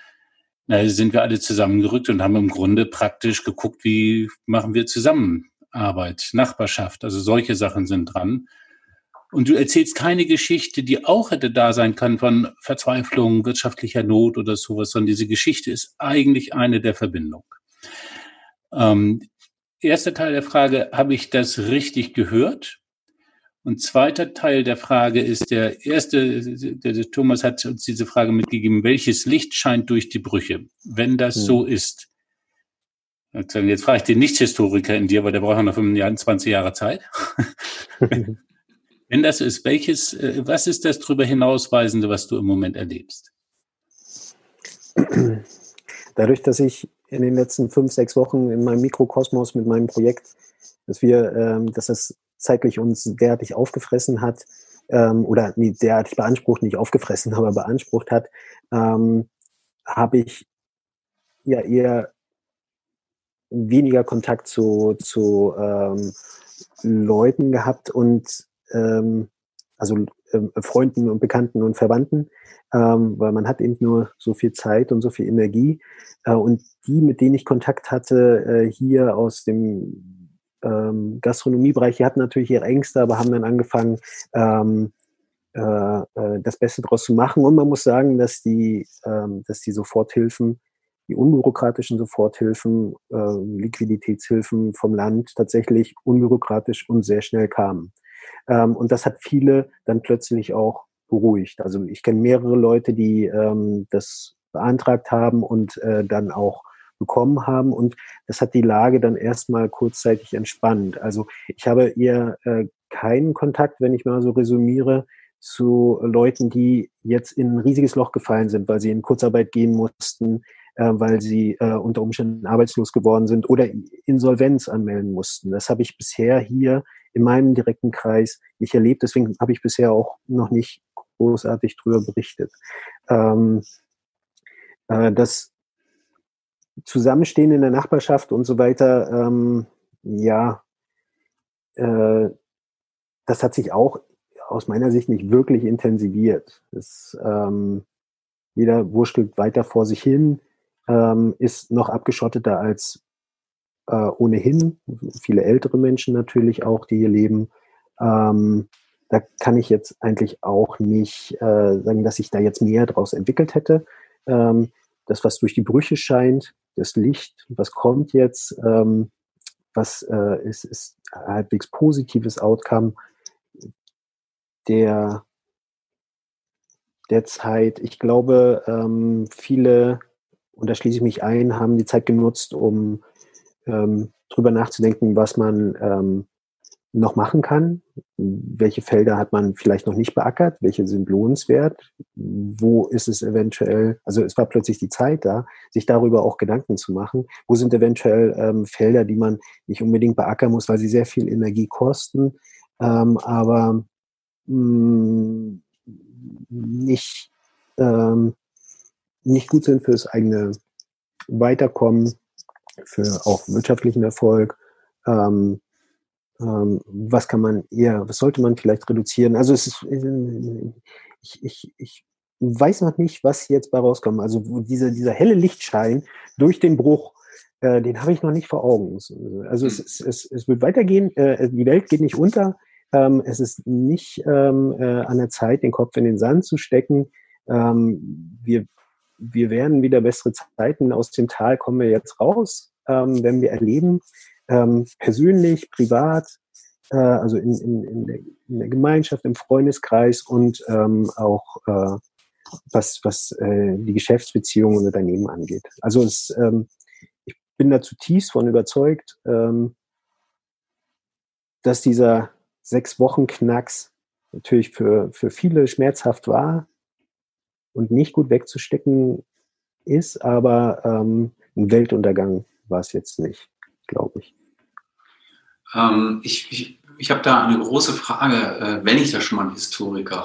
na, sind wir alle zusammengerückt und haben im Grunde praktisch geguckt, wie machen wir Zusammenarbeit, Nachbarschaft, also solche Sachen sind dran. Und du erzählst keine Geschichte, die auch hätte da sein können von Verzweiflung, wirtschaftlicher Not oder sowas, sondern diese Geschichte ist eigentlich eine der Verbindung. Ähm, erster Teil der Frage, habe ich das richtig gehört? Und zweiter Teil der Frage ist, der erste, der, der Thomas hat uns diese Frage mitgegeben, welches Licht scheint durch die Brüche? Wenn das hm. so ist, jetzt frage ich den Nicht-Historiker in dir, weil der braucht noch 25 Jahre Zeit. Wenn das ist, welches, äh, was ist das darüber hinausweisende, was du im Moment erlebst? Dadurch, dass ich in den letzten fünf, sechs Wochen in meinem Mikrokosmos mit meinem Projekt, dass wir, ähm, dass das zeitlich uns derartig aufgefressen hat, ähm, oder nee, derartig beansprucht, nicht aufgefressen, aber beansprucht hat, ähm, habe ich ja eher weniger Kontakt zu, zu ähm, Leuten gehabt und ähm, also äh, Freunden und Bekannten und Verwandten, ähm, weil man hat eben nur so viel Zeit und so viel Energie. Äh, und die, mit denen ich Kontakt hatte, äh, hier aus dem ähm, Gastronomiebereich, die hatten natürlich ihre Ängste, aber haben dann angefangen, ähm, äh, äh das Beste daraus zu machen. Und man muss sagen, dass die, ähm, dass die Soforthilfen, die unbürokratischen Soforthilfen, äh, Liquiditätshilfen vom Land tatsächlich unbürokratisch und sehr schnell kamen. Ähm, und das hat viele dann plötzlich auch beruhigt. Also ich kenne mehrere Leute, die ähm, das beantragt haben und äh, dann auch bekommen haben. Und das hat die Lage dann erstmal kurzzeitig entspannt. Also ich habe eher äh, keinen Kontakt, wenn ich mal so resümiere, zu Leuten, die jetzt in ein riesiges Loch gefallen sind, weil sie in Kurzarbeit gehen mussten, äh, weil sie äh, unter Umständen arbeitslos geworden sind oder Insolvenz anmelden mussten. Das habe ich bisher hier in meinem direkten Kreis nicht erlebt. Deswegen habe ich bisher auch noch nicht großartig drüber berichtet. Ähm, äh, das Zusammenstehen in der Nachbarschaft und so weiter, ähm, ja, äh, das hat sich auch aus meiner Sicht nicht wirklich intensiviert. Es, ähm, jeder wurschtelt weiter vor sich hin, ähm, ist noch abgeschotteter als äh, ohnehin, viele ältere Menschen natürlich auch, die hier leben. Ähm, da kann ich jetzt eigentlich auch nicht äh, sagen, dass ich da jetzt mehr draus entwickelt hätte. Ähm, das, was durch die Brüche scheint, das Licht, was kommt jetzt, ähm, was äh, ist, ist halbwegs positives Outcome der, der Zeit. Ich glaube, ähm, viele, und da schließe ich mich ein, haben die Zeit genutzt, um ähm, drüber nachzudenken, was man ähm, noch machen kann. Welche Felder hat man vielleicht noch nicht beackert? Welche sind lohnenswert? Wo ist es eventuell, also es war plötzlich die Zeit da, sich darüber auch Gedanken zu machen. Wo sind eventuell ähm, Felder, die man nicht unbedingt beackern muss, weil sie sehr viel Energie kosten, ähm, aber mh, mm, nicht, ähm, nicht gut sind fürs eigene Weiterkommen für auch wirtschaftlichen Erfolg. Ähm, ähm, was kann man eher, was sollte man vielleicht reduzieren? Also es ist, äh, ich, ich, ich weiß noch nicht, was jetzt bei rauskommt. Also dieser, dieser helle Lichtschein durch den Bruch, äh, den habe ich noch nicht vor Augen. Also es, es, es, es wird weitergehen, äh, die Welt geht nicht unter. Ähm, es ist nicht ähm, äh, an der Zeit, den Kopf in den Sand zu stecken. Ähm, wir, wir werden wieder bessere Zeiten. Aus dem Tal kommen wir jetzt raus ähm, werden wir erleben, ähm, persönlich, privat, äh, also in, in, in, der, in, der, Gemeinschaft, im Freundeskreis und ähm, auch äh, was, was äh, die Geschäftsbeziehungen und Unternehmen angeht. Also es, ähm, ich bin da zutiefst von überzeugt, ähm, dass dieser sechs Wochen Knacks natürlich für, für viele schmerzhaft war und nicht gut wegzustecken ist, aber ähm, ein Weltuntergang war es jetzt nicht, glaube ich. Ähm, ich. Ich, ich habe da eine große Frage, äh, wenn ich da schon mal einen Historiker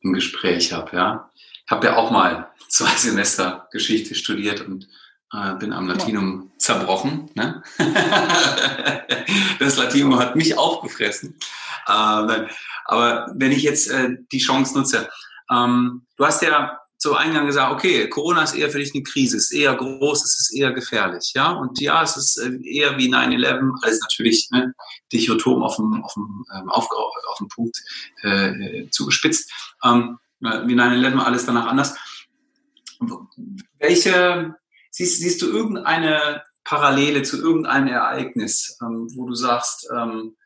im Gespräch habe. Ja? Ich habe ja auch mal zwei Semester Geschichte studiert und äh, bin am Latinum ja. zerbrochen. Ne? das Latinum hat mich aufgefressen. Äh, aber wenn ich jetzt äh, die Chance nutze, ähm, du hast ja zu Eingang gesagt, okay, Corona ist eher für dich eine Krise, ist eher groß, es ist eher gefährlich, ja. Und ja, es ist äh, eher wie 9-11, alles natürlich ne, dichotom auf dem, auf dem, ähm, auf, auf dem Punkt äh, zugespitzt. Ähm, äh, wie 9-11, alles danach anders. Welche, siehst, siehst du irgendeine Parallele zu irgendeinem Ereignis, ähm, wo du sagst, ähm,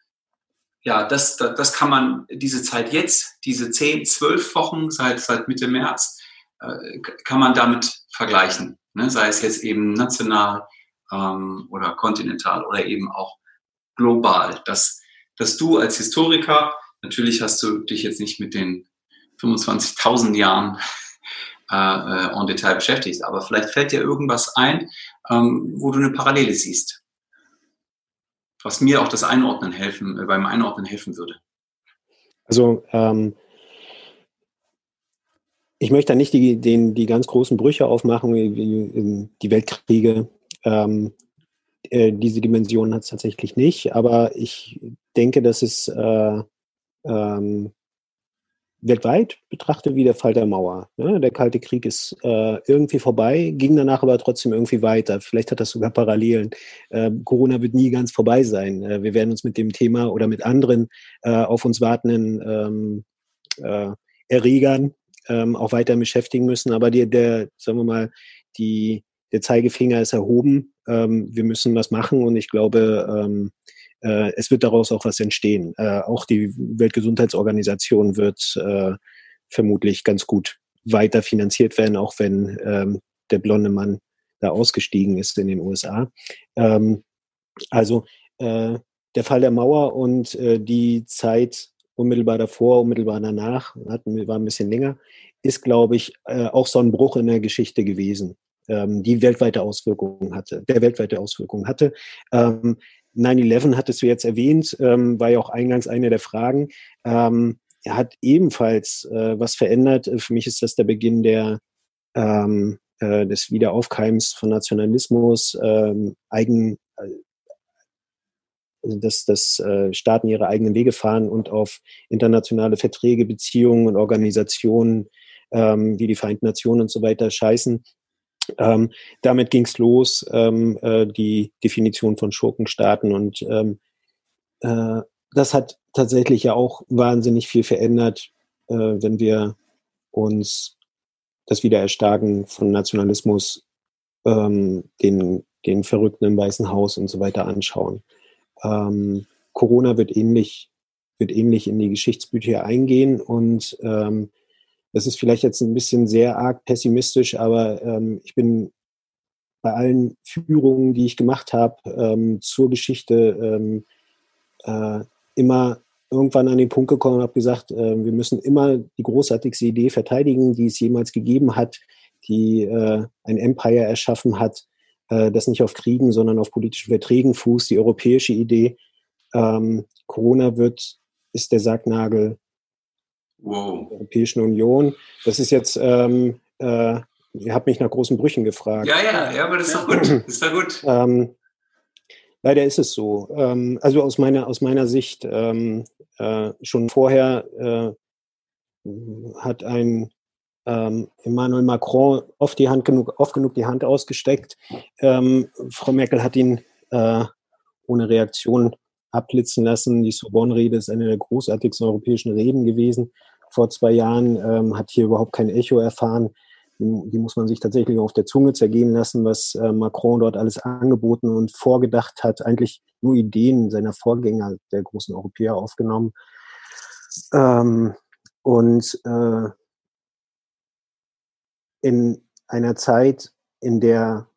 ja, das, das, das kann man, diese Zeit jetzt, diese 10, 12 Wochen seit, seit Mitte März, äh, kann man damit vergleichen. Ne? Sei es jetzt eben national ähm, oder kontinental oder eben auch global. Dass, dass du als Historiker Natürlich hast du dich jetzt nicht mit den 25.000 Jahren äh, äh, en Detail beschäftigt, aber vielleicht fällt dir irgendwas ein, ähm, wo du eine Parallele siehst, was mir auch das Einordnen helfen, äh, beim Einordnen helfen würde. Also ähm, ich möchte da nicht die, den, die ganz großen Brüche aufmachen, wie die Weltkriege. Ähm, äh, diese Dimension hat es tatsächlich nicht, aber ich denke, dass es äh, ähm, weltweit betrachtet wie der Fall der Mauer. Ne? Der Kalte Krieg ist äh, irgendwie vorbei, ging danach aber trotzdem irgendwie weiter. Vielleicht hat das sogar Parallelen. Äh, Corona wird nie ganz vorbei sein. Äh, wir werden uns mit dem Thema oder mit anderen äh, auf uns wartenden ähm, äh, Erregern ähm, auch weiter beschäftigen müssen. Aber die, der, sagen wir mal, die, der Zeigefinger ist erhoben. Ähm, wir müssen was machen und ich glaube, ähm, äh, es wird daraus auch was entstehen. Äh, auch die Weltgesundheitsorganisation wird äh, vermutlich ganz gut weiter finanziert werden, auch wenn ähm, der blonde Mann da ausgestiegen ist in den USA. Ähm, also äh, der Fall der Mauer und äh, die Zeit unmittelbar davor, unmittelbar danach, hatten, war ein bisschen länger, ist, glaube ich, äh, auch so ein Bruch in der Geschichte gewesen, ähm, die weltweite Auswirkungen hatte, der weltweite Auswirkungen hatte. Ähm, 9-11 hattest du jetzt erwähnt, ähm, war ja auch eingangs eine der Fragen. Ähm, hat ebenfalls äh, was verändert. Für mich ist das der Beginn der, ähm, äh, des Wiederaufkeims von Nationalismus, ähm, eigen, äh, also dass, dass äh, Staaten ihre eigenen Wege fahren und auf internationale Verträge, Beziehungen und Organisationen ähm, wie die Vereinten Nationen und so weiter scheißen. Ähm, damit ging es los, ähm, äh, die Definition von Schurkenstaaten und ähm, äh, das hat tatsächlich ja auch wahnsinnig viel verändert, äh, wenn wir uns das Wiedererstarken von Nationalismus, ähm, den, den Verrückten im Weißen Haus und so weiter anschauen. Ähm, Corona wird ähnlich, wird ähnlich in die Geschichtsbücher eingehen und ähm, das ist vielleicht jetzt ein bisschen sehr arg pessimistisch, aber ähm, ich bin bei allen Führungen, die ich gemacht habe ähm, zur Geschichte, ähm, äh, immer irgendwann an den Punkt gekommen und habe gesagt, äh, wir müssen immer die großartigste Idee verteidigen, die es jemals gegeben hat, die äh, ein Empire erschaffen hat, äh, das nicht auf Kriegen, sondern auf politischen Verträgen fußt, die europäische Idee. Ähm, Corona wird, ist der Sargnagel wow. der Europäischen Union. Das ist jetzt, ähm, äh, ihr habt mich nach großen Brüchen gefragt. Ja, ja, ja, aber das ist doch gut. Das ist doch gut. Ähm, leider ist es so. Ähm, also aus meiner, aus meiner Sicht ähm, äh, schon vorher äh, hat ein ähm, Emmanuel Macron oft die Hand genug, oft genug die Hand ausgesteckt. Ähm, Frau Merkel hat ihn äh, ohne Reaktion abblitzen lassen. Die Sorbonne-Rede ist eine der großartigsten europäischen Reden gewesen vor zwei Jahren, ähm, hat hier überhaupt kein Echo erfahren. Die, die, muss man sich tatsächlich auf der Zunge zergehen lassen, was äh, Macron dort alles angeboten und vorgedacht hat. Eigentlich nur Ideen seiner Vorgänger, der großen Europäer, aufgenommen. Ähm, und äh, in einer Zeit, in der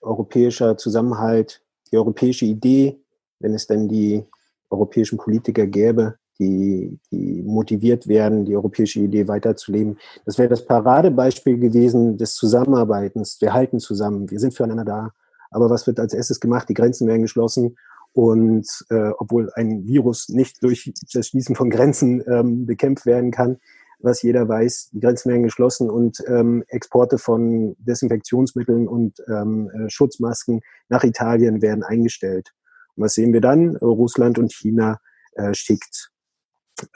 europäischer Zusammenhalt, die europäische Idee, wenn es denn die europäischen Politiker gäbe, die, die motiviert werden, die europäische Idee weiterzuleben. Das wäre das Paradebeispiel gewesen des Zusammenarbeitens. Wir halten zusammen, wir sind füreinander da. Aber was wird als erstes gemacht? Die Grenzen werden geschlossen. Und äh, obwohl ein Virus nicht durch das Schließen von Grenzen ähm, bekämpft werden kann, was jeder weiß, die Grenzen werden geschlossen und ähm, Exporte von Desinfektionsmitteln und ähm, äh, Schutzmasken nach Italien werden eingestellt. Und was sehen wir dann? Russland und China äh, schickt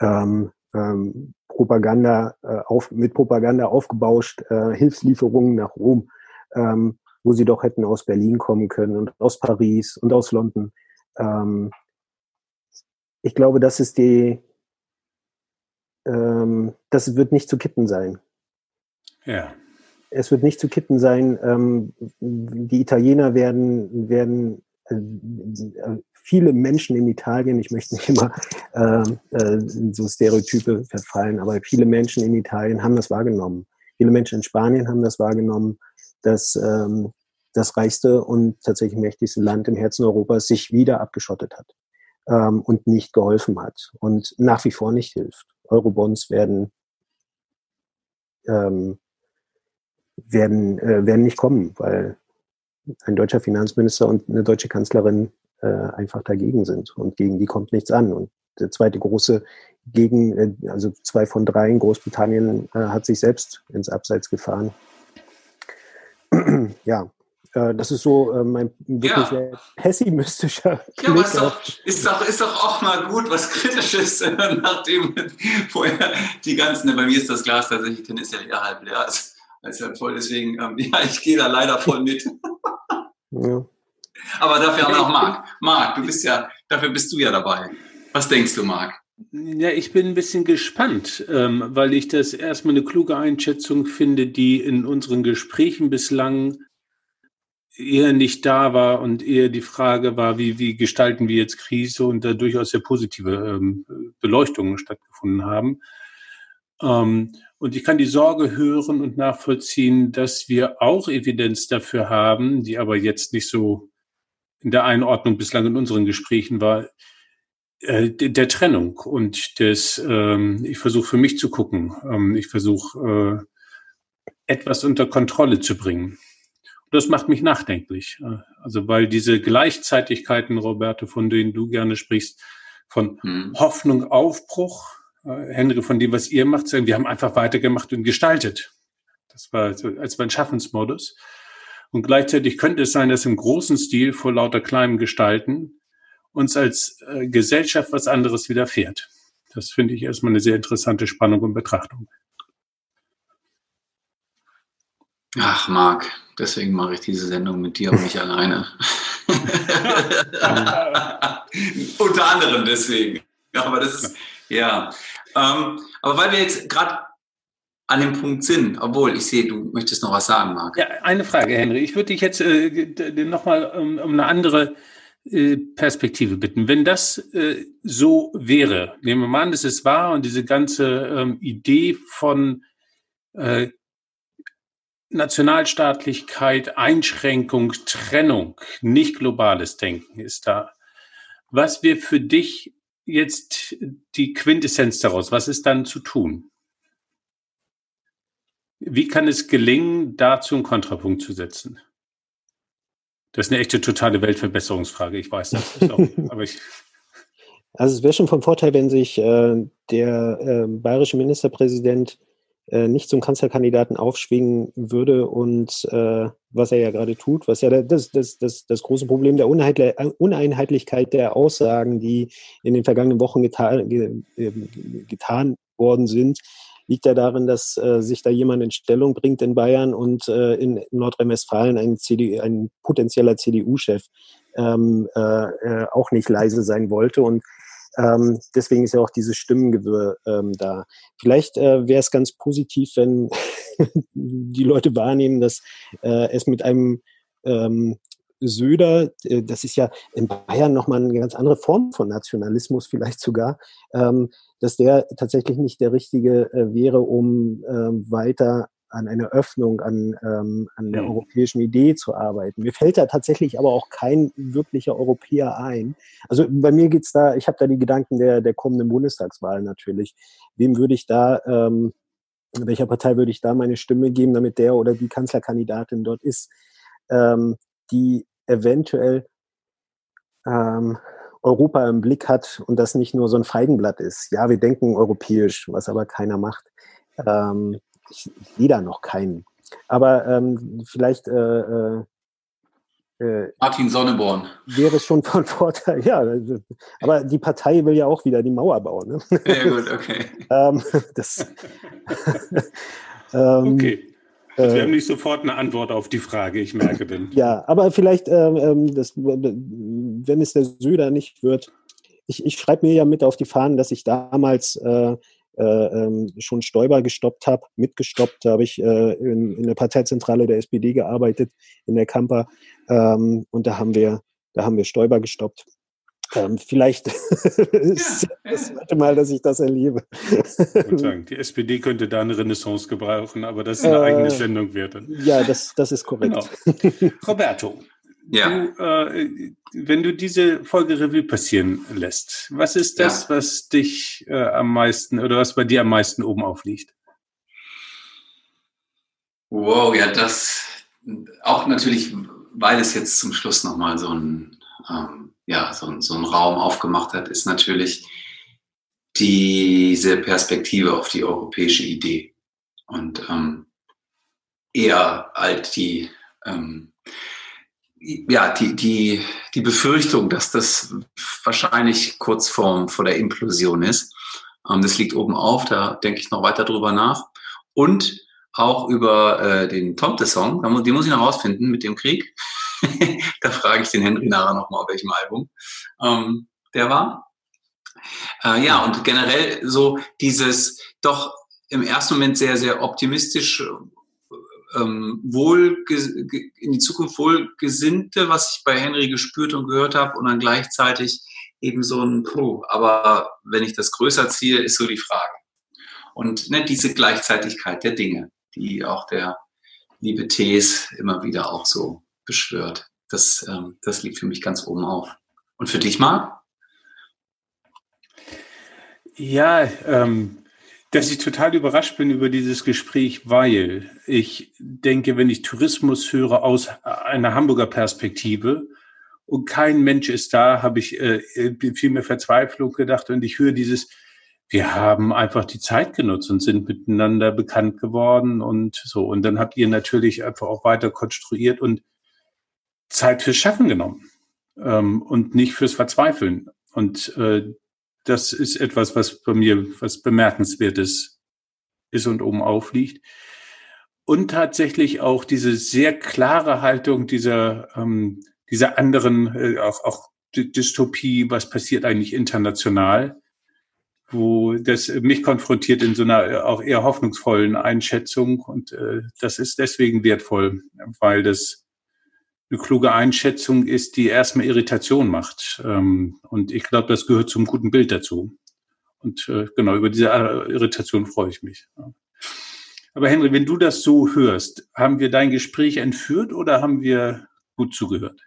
ähm, ähm, Propaganda äh, auf, mit Propaganda aufgebauscht, äh, Hilfslieferungen nach Rom, ähm, wo sie doch hätten aus Berlin kommen können und aus Paris und aus London. Ähm, ich glaube, das ist die, ähm, das wird nicht zu kippen sein. Ja. Es wird nicht zu kippen sein. Ähm, die Italiener werden, werden viele Menschen in Italien, ich möchte nicht immer äh, äh, so Stereotype verfallen, aber viele Menschen in Italien haben das wahrgenommen. Viele Menschen in Spanien haben das wahrgenommen, dass ähm, das reichste und tatsächlich mächtigste Land im Herzen Europas sich wieder abgeschottet hat. ähm, und nicht geholfen hat und nach wie vor nicht hilft. Eurobonds werden, ähm, werden, äh, werden nicht kommen, weil ein deutscher Finanzminister und eine deutsche Kanzlerin äh, einfach dagegen sind und gegen die kommt nichts an. Und der zweite große gegen, äh, also zwei von drei in Großbritannien äh, hat sich selbst ins Abseits gefahren. ja, äh, das ist so äh, mein wirklich ja. sehr pessimistischer Ja, aber ist doch, ist, doch, ist doch auch mal gut, was Kritisches, nachdem vorher die ganzen, bei mir ist das Glas tatsächlich tendenziell eher halb leer als, als halb voll, deswegen, ähm, ja, ich gehe da leider voll mit. Ja. Aber dafür haben wir noch Marc. Marc, du bist ja, dafür bist du ja dabei. Was denkst du, Marc? Ja, ich bin ein bisschen gespannt, ähm, weil ich das erstmal eine kluge Einschätzung finde, die in unseren Gesprächen bislang eher nicht da war und eher die Frage war, wie, wie gestalten wir jetzt Krise und da durchaus sehr positive ähm, Beleuchtungen stattgefunden haben. Ähm, und ich kann die Sorge hören und nachvollziehen, dass wir auch Evidenz dafür haben, die aber jetzt nicht so in der Einordnung bislang in unseren Gesprächen war, äh, der Trennung und des, ähm, ich versuche für mich zu gucken, ähm, ich versuche äh, etwas unter Kontrolle zu bringen. Und das macht mich nachdenklich. Äh, also weil diese Gleichzeitigkeiten, Roberto, von denen du gerne sprichst, von hm. Hoffnung, Aufbruch, Henry, von dem, was ihr macht, sagen, wir haben einfach weitergemacht und gestaltet. Das war so, als mein Schaffensmodus. Und gleichzeitig könnte es sein, dass im großen Stil vor lauter kleinem Gestalten uns als äh, Gesellschaft was anderes widerfährt. Das finde ich erstmal eine sehr interessante Spannung und Betrachtung. Ach, Marc, deswegen mache ich diese Sendung mit dir und nicht alleine. Unter anderem deswegen. Aber das ist, ja. Ähm, aber weil wir jetzt gerade an dem Punkt sind, obwohl ich sehe, du möchtest noch was sagen, Marc. Ja, eine Frage, Henry. Ich würde dich jetzt äh, nochmal um, um eine andere äh, Perspektive bitten. Wenn das äh, so wäre, nehmen wir mal an, das ist wahr und diese ganze ähm, Idee von äh, Nationalstaatlichkeit, Einschränkung, Trennung, nicht globales Denken ist da. Was wäre für dich jetzt die Quintessenz daraus? Was ist dann zu tun? Wie kann es gelingen, dazu einen Kontrapunkt zu setzen? Das ist eine echte totale Weltverbesserungsfrage. Ich weiß das. Auch, aber ich also es wäre schon vom Vorteil, wenn sich äh, der äh, bayerische Ministerpräsident äh, nicht zum Kanzlerkandidaten aufschwingen würde und äh, was er ja gerade tut, was ja das, das, das, das große Problem der Uneinheitlichkeit der Aussagen, die in den vergangenen Wochen getan, getan worden sind, liegt ja darin, dass äh, sich da jemand in Stellung bringt in Bayern und äh, in Nordrhein-Westfalen ein, ein potenzieller CDU-Chef ähm, äh, äh, auch nicht leise sein wollte. Und ähm, deswegen ist ja auch dieses Stimmengewirr ähm, da. Vielleicht äh, wäre es ganz positiv, wenn die Leute wahrnehmen, dass äh, es mit einem ähm, Söder, äh, das ist ja in Bayern nochmal eine ganz andere Form von Nationalismus vielleicht sogar, ähm, dass der tatsächlich nicht der richtige äh, wäre, um ähm, weiter an einer Öffnung, an, ähm, an der mhm. europäischen Idee zu arbeiten. Mir fällt da tatsächlich aber auch kein wirklicher Europäer ein. Also bei mir geht's da, ich habe da die Gedanken der, der kommenden Bundestagswahl natürlich. Wem würde ich da, ähm, welcher Partei würde ich da meine Stimme geben, damit der oder die Kanzlerkandidatin dort ist? Ähm, die eventuell ähm, Europa im Blick hat und das nicht nur so ein Feigenblatt ist. Ja, wir denken europäisch, was aber keiner macht. Ähm, ich, ich sehe da noch keinen. Aber ähm, vielleicht äh, äh, äh Martin Sonneborn. Wäre es schon von Vorteil, ja. Aber die Partei will ja auch wieder die Mauer bauen. Ne? Ja, gut, okay. ähm, das, ähm, okay. Also wir haben nicht sofort eine Antwort auf die Frage, ich merke denn. Ja, aber vielleicht, ähm, ähm das, wenn es der Söder nicht wird, ich, ich schreibe mir ja mit auf die Fahnen, dass ich damals äh, äh, schon Stoiber gestoppt habe, mitgestoppt, da habe ich äh, in, in der Parteizentrale der SPD gearbeitet, in der Kamper, ähm, und da haben wir, da haben wir Stoiber gestoppt. Ähm, vielleicht ist das zweite Mal, dass ich das erlebe. Die SPD könnte da eine Renaissance gebrauchen, aber das ist eine äh, eigene Sendung wert. Ja, das, das ist korrekt. Genau. Roberto, ja. du, äh, wenn du diese Folge Revue passieren lässt, was ist das, ja. was dich äh, am meisten oder was bei dir am meisten oben aufliegt? Wow, ja, das auch natürlich, weil es jetzt zum Schluss nochmal so ein, ähm, ja, so, so ein Raum aufgemacht hat, ist natürlich diese Perspektive auf die europäische Idee. Und ähm, eher als die, ähm, ja, die, die, die Befürchtung, dass das wahrscheinlich kurz vor, vor der Implosion ist. Ähm, das liegt oben auf, da denke ich noch weiter drüber nach. Und auch über äh, den Tomte-Song, den muss ich noch rausfinden mit dem Krieg. da frage ich den Henry nachher nochmal, auf welchem Album ähm, der war. Äh, ja, und generell so dieses doch im ersten Moment sehr, sehr optimistisch ähm, wohl in die Zukunft wohlgesinnte, was ich bei Henry gespürt und gehört habe, und dann gleichzeitig eben so ein Puh. Aber wenn ich das größer ziehe, ist so die Frage. Und ne, diese Gleichzeitigkeit der Dinge, die auch der liebe Thees immer wieder auch so beschwört. Das, ähm, das liegt für mich ganz oben auf. Und für dich, Marc? Ja, ähm, dass ich total überrascht bin über dieses Gespräch, weil ich denke, wenn ich Tourismus höre aus einer Hamburger Perspektive und kein Mensch ist da, habe ich äh, viel mehr Verzweiflung gedacht und ich höre dieses, wir haben einfach die Zeit genutzt und sind miteinander bekannt geworden und so. Und dann habt ihr natürlich einfach auch weiter konstruiert und Zeit fürs Schaffen genommen ähm, und nicht fürs Verzweifeln. Und äh, das ist etwas, was bei mir was bemerkenswertes ist und oben aufliegt. Und tatsächlich auch diese sehr klare Haltung dieser, ähm, dieser anderen, äh, auch, auch Dystopie, was passiert eigentlich international, wo das mich konfrontiert in so einer äh, auch eher hoffnungsvollen Einschätzung. Und äh, das ist deswegen wertvoll, weil das eine kluge Einschätzung ist, die erstmal Irritation macht. Ähm, und ich glaube, das gehört zum guten Bild dazu. Und äh, genau, über diese äh, Irritation freue ich mich. Aber Henry, wenn du das so hörst, haben wir dein Gespräch entführt oder haben wir gut zugehört?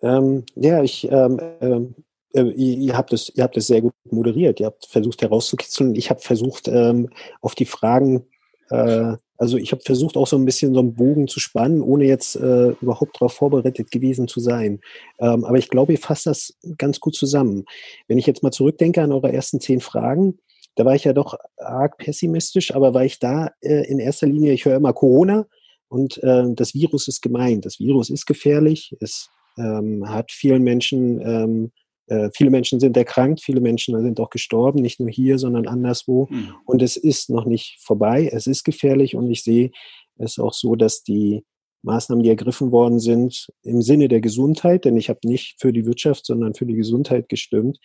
Ähm, ja, ich, ähm, ähm äh, ihr, habt es, ihr habt es sehr gut moderiert. Ihr habt versucht herauszukitzeln. Ich habe versucht, ähm, auf die Fragen äh, also ich habe versucht, auch so ein bisschen so einen Bogen zu spannen, ohne jetzt äh, überhaupt darauf vorbereitet gewesen zu sein. Ähm, aber ich glaube, ihr fasst das ganz gut zusammen. Wenn ich jetzt mal zurückdenke an eure ersten zehn Fragen, da war ich ja doch arg pessimistisch, aber war ich da äh, in erster Linie, ich höre immer Corona und äh, das Virus ist gemeint. Das Virus ist gefährlich, es ähm, hat vielen Menschen ähm, äh, viele Menschen sind erkrankt, viele Menschen sind auch gestorben, nicht nur hier, sondern anderswo. Mhm. Und es ist noch nicht vorbei, es ist gefährlich und ich sehe es auch so, dass die Maßnahmen, die ergriffen worden sind, im Sinne der Gesundheit, denn ich habe nicht für die Wirtschaft, sondern für die Gesundheit gestimmt.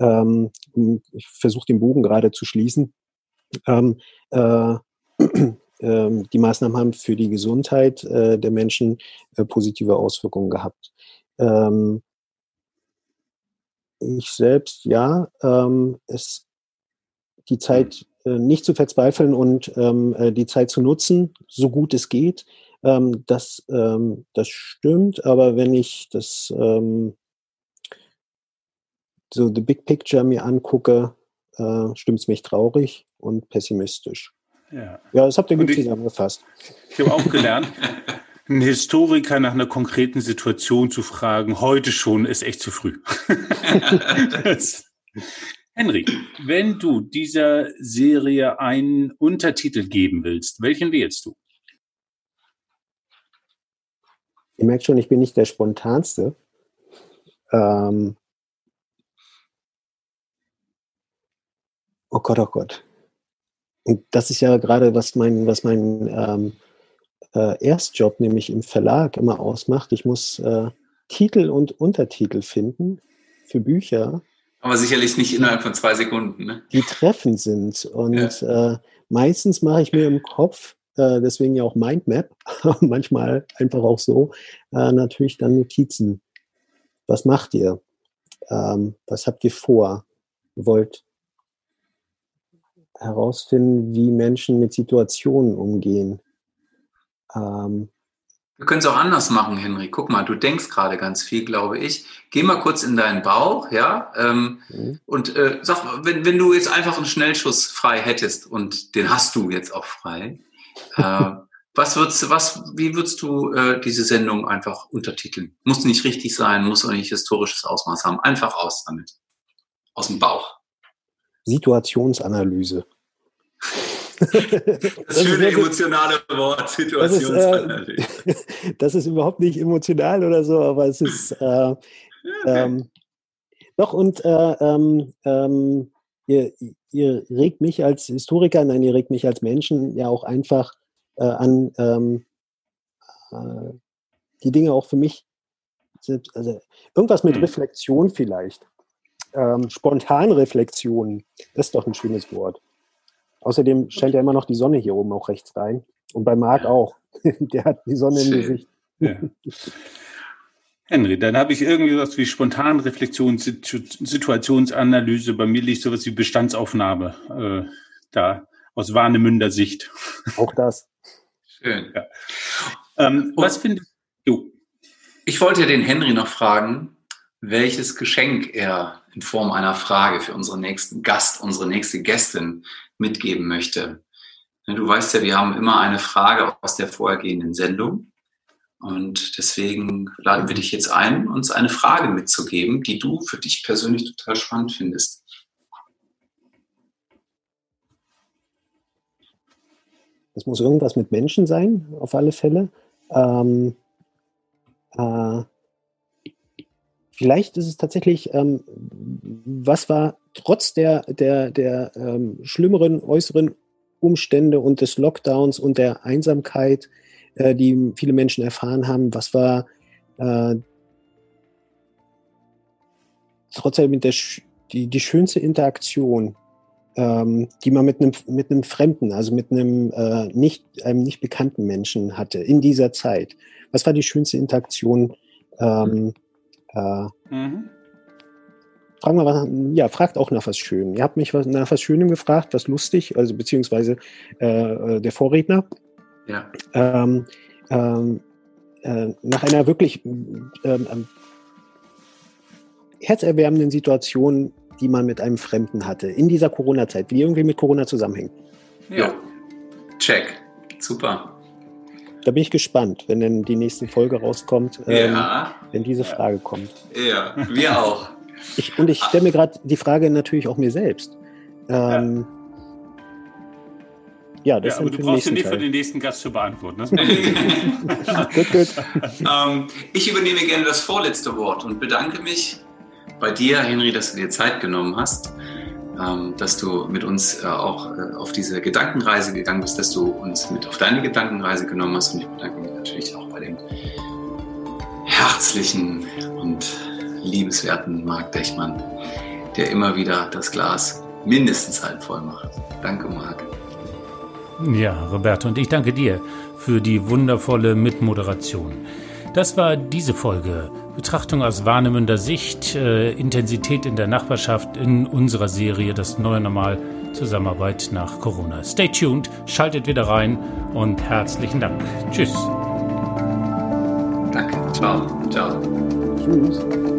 Ähm, ich versuche den Bogen gerade zu schließen. Ähm, äh, ähm, die Maßnahmen haben für die Gesundheit äh, der Menschen äh, positive Auswirkungen gehabt. Ähm, ich selbst, ja, ähm, es, die Zeit äh, nicht zu verzweifeln und ähm, äh, die Zeit zu nutzen, so gut es geht. Ähm, das, ähm, das stimmt, aber wenn ich das ähm, so the big picture mir angucke, äh, stimmt es mich traurig und pessimistisch. Ja, ja das habt ihr gut zusammengefasst. Ich habe auch gelernt, einen Historiker nach einer konkreten Situation zu fragen, heute schon, ist echt zu früh. Henry, wenn du dieser Serie einen Untertitel geben willst, welchen wählst du? Ihr merkt schon, ich bin nicht der spontanste. Ähm oh Gott, oh Gott. Und das ist ja gerade, was mein, was mein ähm, äh, Erstjob, nämlich im Verlag, immer ausmacht. Ich muss äh, Titel und Untertitel finden für Bücher. Aber sicherlich nicht innerhalb von zwei Sekunden. Ne? Die treffend sind. Und ja. äh, meistens mache ich mir im Kopf, äh, deswegen ja auch Mindmap, manchmal einfach auch so, äh, natürlich dann Notizen. Was macht ihr? Ähm, was habt ihr vor? Wollt herausfinden, wie Menschen mit Situationen umgehen. Ähm, Wir können es auch anders machen, Henry. Guck mal, du denkst gerade ganz viel, glaube ich. Geh mal kurz in deinen Bauch, ja, ähm, mhm. und äh, sag, wenn, wenn du jetzt einfach einen Schnellschuss frei hättest und den hast du jetzt auch frei, äh, was würdest was, wie würdest du äh, diese Sendung einfach untertiteln? Muss nicht richtig sein, muss auch nicht historisches Ausmaß haben. Einfach aus damit. Aus dem Bauch. Situationsanalyse. Das, schöne emotionale Wort, Situationsanalyse. Das ist, äh, das ist, überhaupt nicht emotional oder so, aber es ist äh, ähm, doch und äh, ähm, ähm, ihr, ihr regt mich als Historiker, nein, ihr regt mich als Menschen ja auch einfach äh, an ähm, äh, die Dinge auch für mich, also irgendwas mit hm. Reflexion vielleicht. Ähm, Spontanreflexion, das ist doch ein schönes Wort. Außerdem scheint ja immer noch die Sonne hier oben auch rechts rein. Und bei Marc auch. Der hat die Sonne Schön. im Gesicht. Ja. Henry, dann habe ich irgendwie was wie Spontanreflexion, Situationsanalyse. Bei mir liegt sowas wie Bestandsaufnahme äh, da aus Warnemünder Sicht. Auch das. Schön. Ja. Ähm, was findest du? Ich wollte den Henry noch fragen, welches Geschenk er in Form einer Frage für unseren nächsten Gast, unsere nächste Gästin mitgeben möchte. Du weißt ja, wir haben immer eine Frage aus der vorhergehenden Sendung. Und deswegen laden wir dich jetzt ein, uns eine Frage mitzugeben, die du für dich persönlich total spannend findest. Das muss irgendwas mit Menschen sein, auf alle Fälle. Ähm, äh, vielleicht ist es tatsächlich, ähm, was war trotz der, der, der ähm, schlimmeren äußeren Umstände und des Lockdowns und der Einsamkeit, äh, die viele Menschen erfahren haben, was war äh, trotzdem der, die, die schönste Interaktion, ähm, die man mit einem, mit einem Fremden, also mit einem äh, nicht, einem nicht bekannten Menschen hatte in dieser Zeit. Was war die schönste Interaktion? Ähm, äh, mhm. Fragen wir was, ja, fragt auch nach was Schönem. Ihr habt mich was, nach was Schönem gefragt, was lustig, also beziehungsweise äh, äh der Vorredner. Ja. Ähm, ähm, äh, nach einer wirklich ähm, ähm herzerwärmenden Situation die man mit einem Fremden hatte in dieser Corona-Zeit, wie die irgendwie mit Corona zusammenhängt. Ja, check. Super. Da bin ich gespannt, wenn dann die nächste Folge rauskommt, ähm, wenn diese Frage kommt. Ja, wir auch. Ich, und ich stelle mir gerade die Frage natürlich auch mir selbst. Ähm, ja. ja, das ja, aber du brauchst sie nicht für den nächsten Gast zu beantworten. gut, gut. Ähm, ich übernehme gerne das vorletzte Wort und bedanke mich bei dir, Henry, dass du dir Zeit genommen hast, dass du mit uns äh, auch äh, auf diese Gedankenreise gegangen bist, dass du uns mit auf deine Gedankenreise genommen hast. Und ich bedanke mich natürlich auch bei dem herzlichen und liebenswerten Marc Dechmann, der immer wieder das Glas mindestens halb voll macht. Danke, Marc. Ja, Roberto, und ich danke dir für die wundervolle Mitmoderation. Das war diese Folge. Betrachtung aus Warnemünder Sicht, äh, Intensität in der Nachbarschaft in unserer Serie Das neue Normal, Zusammenarbeit nach Corona. Stay tuned, schaltet wieder rein und herzlichen Dank. Tschüss. Danke. Ciao. Ciao. Tschüss.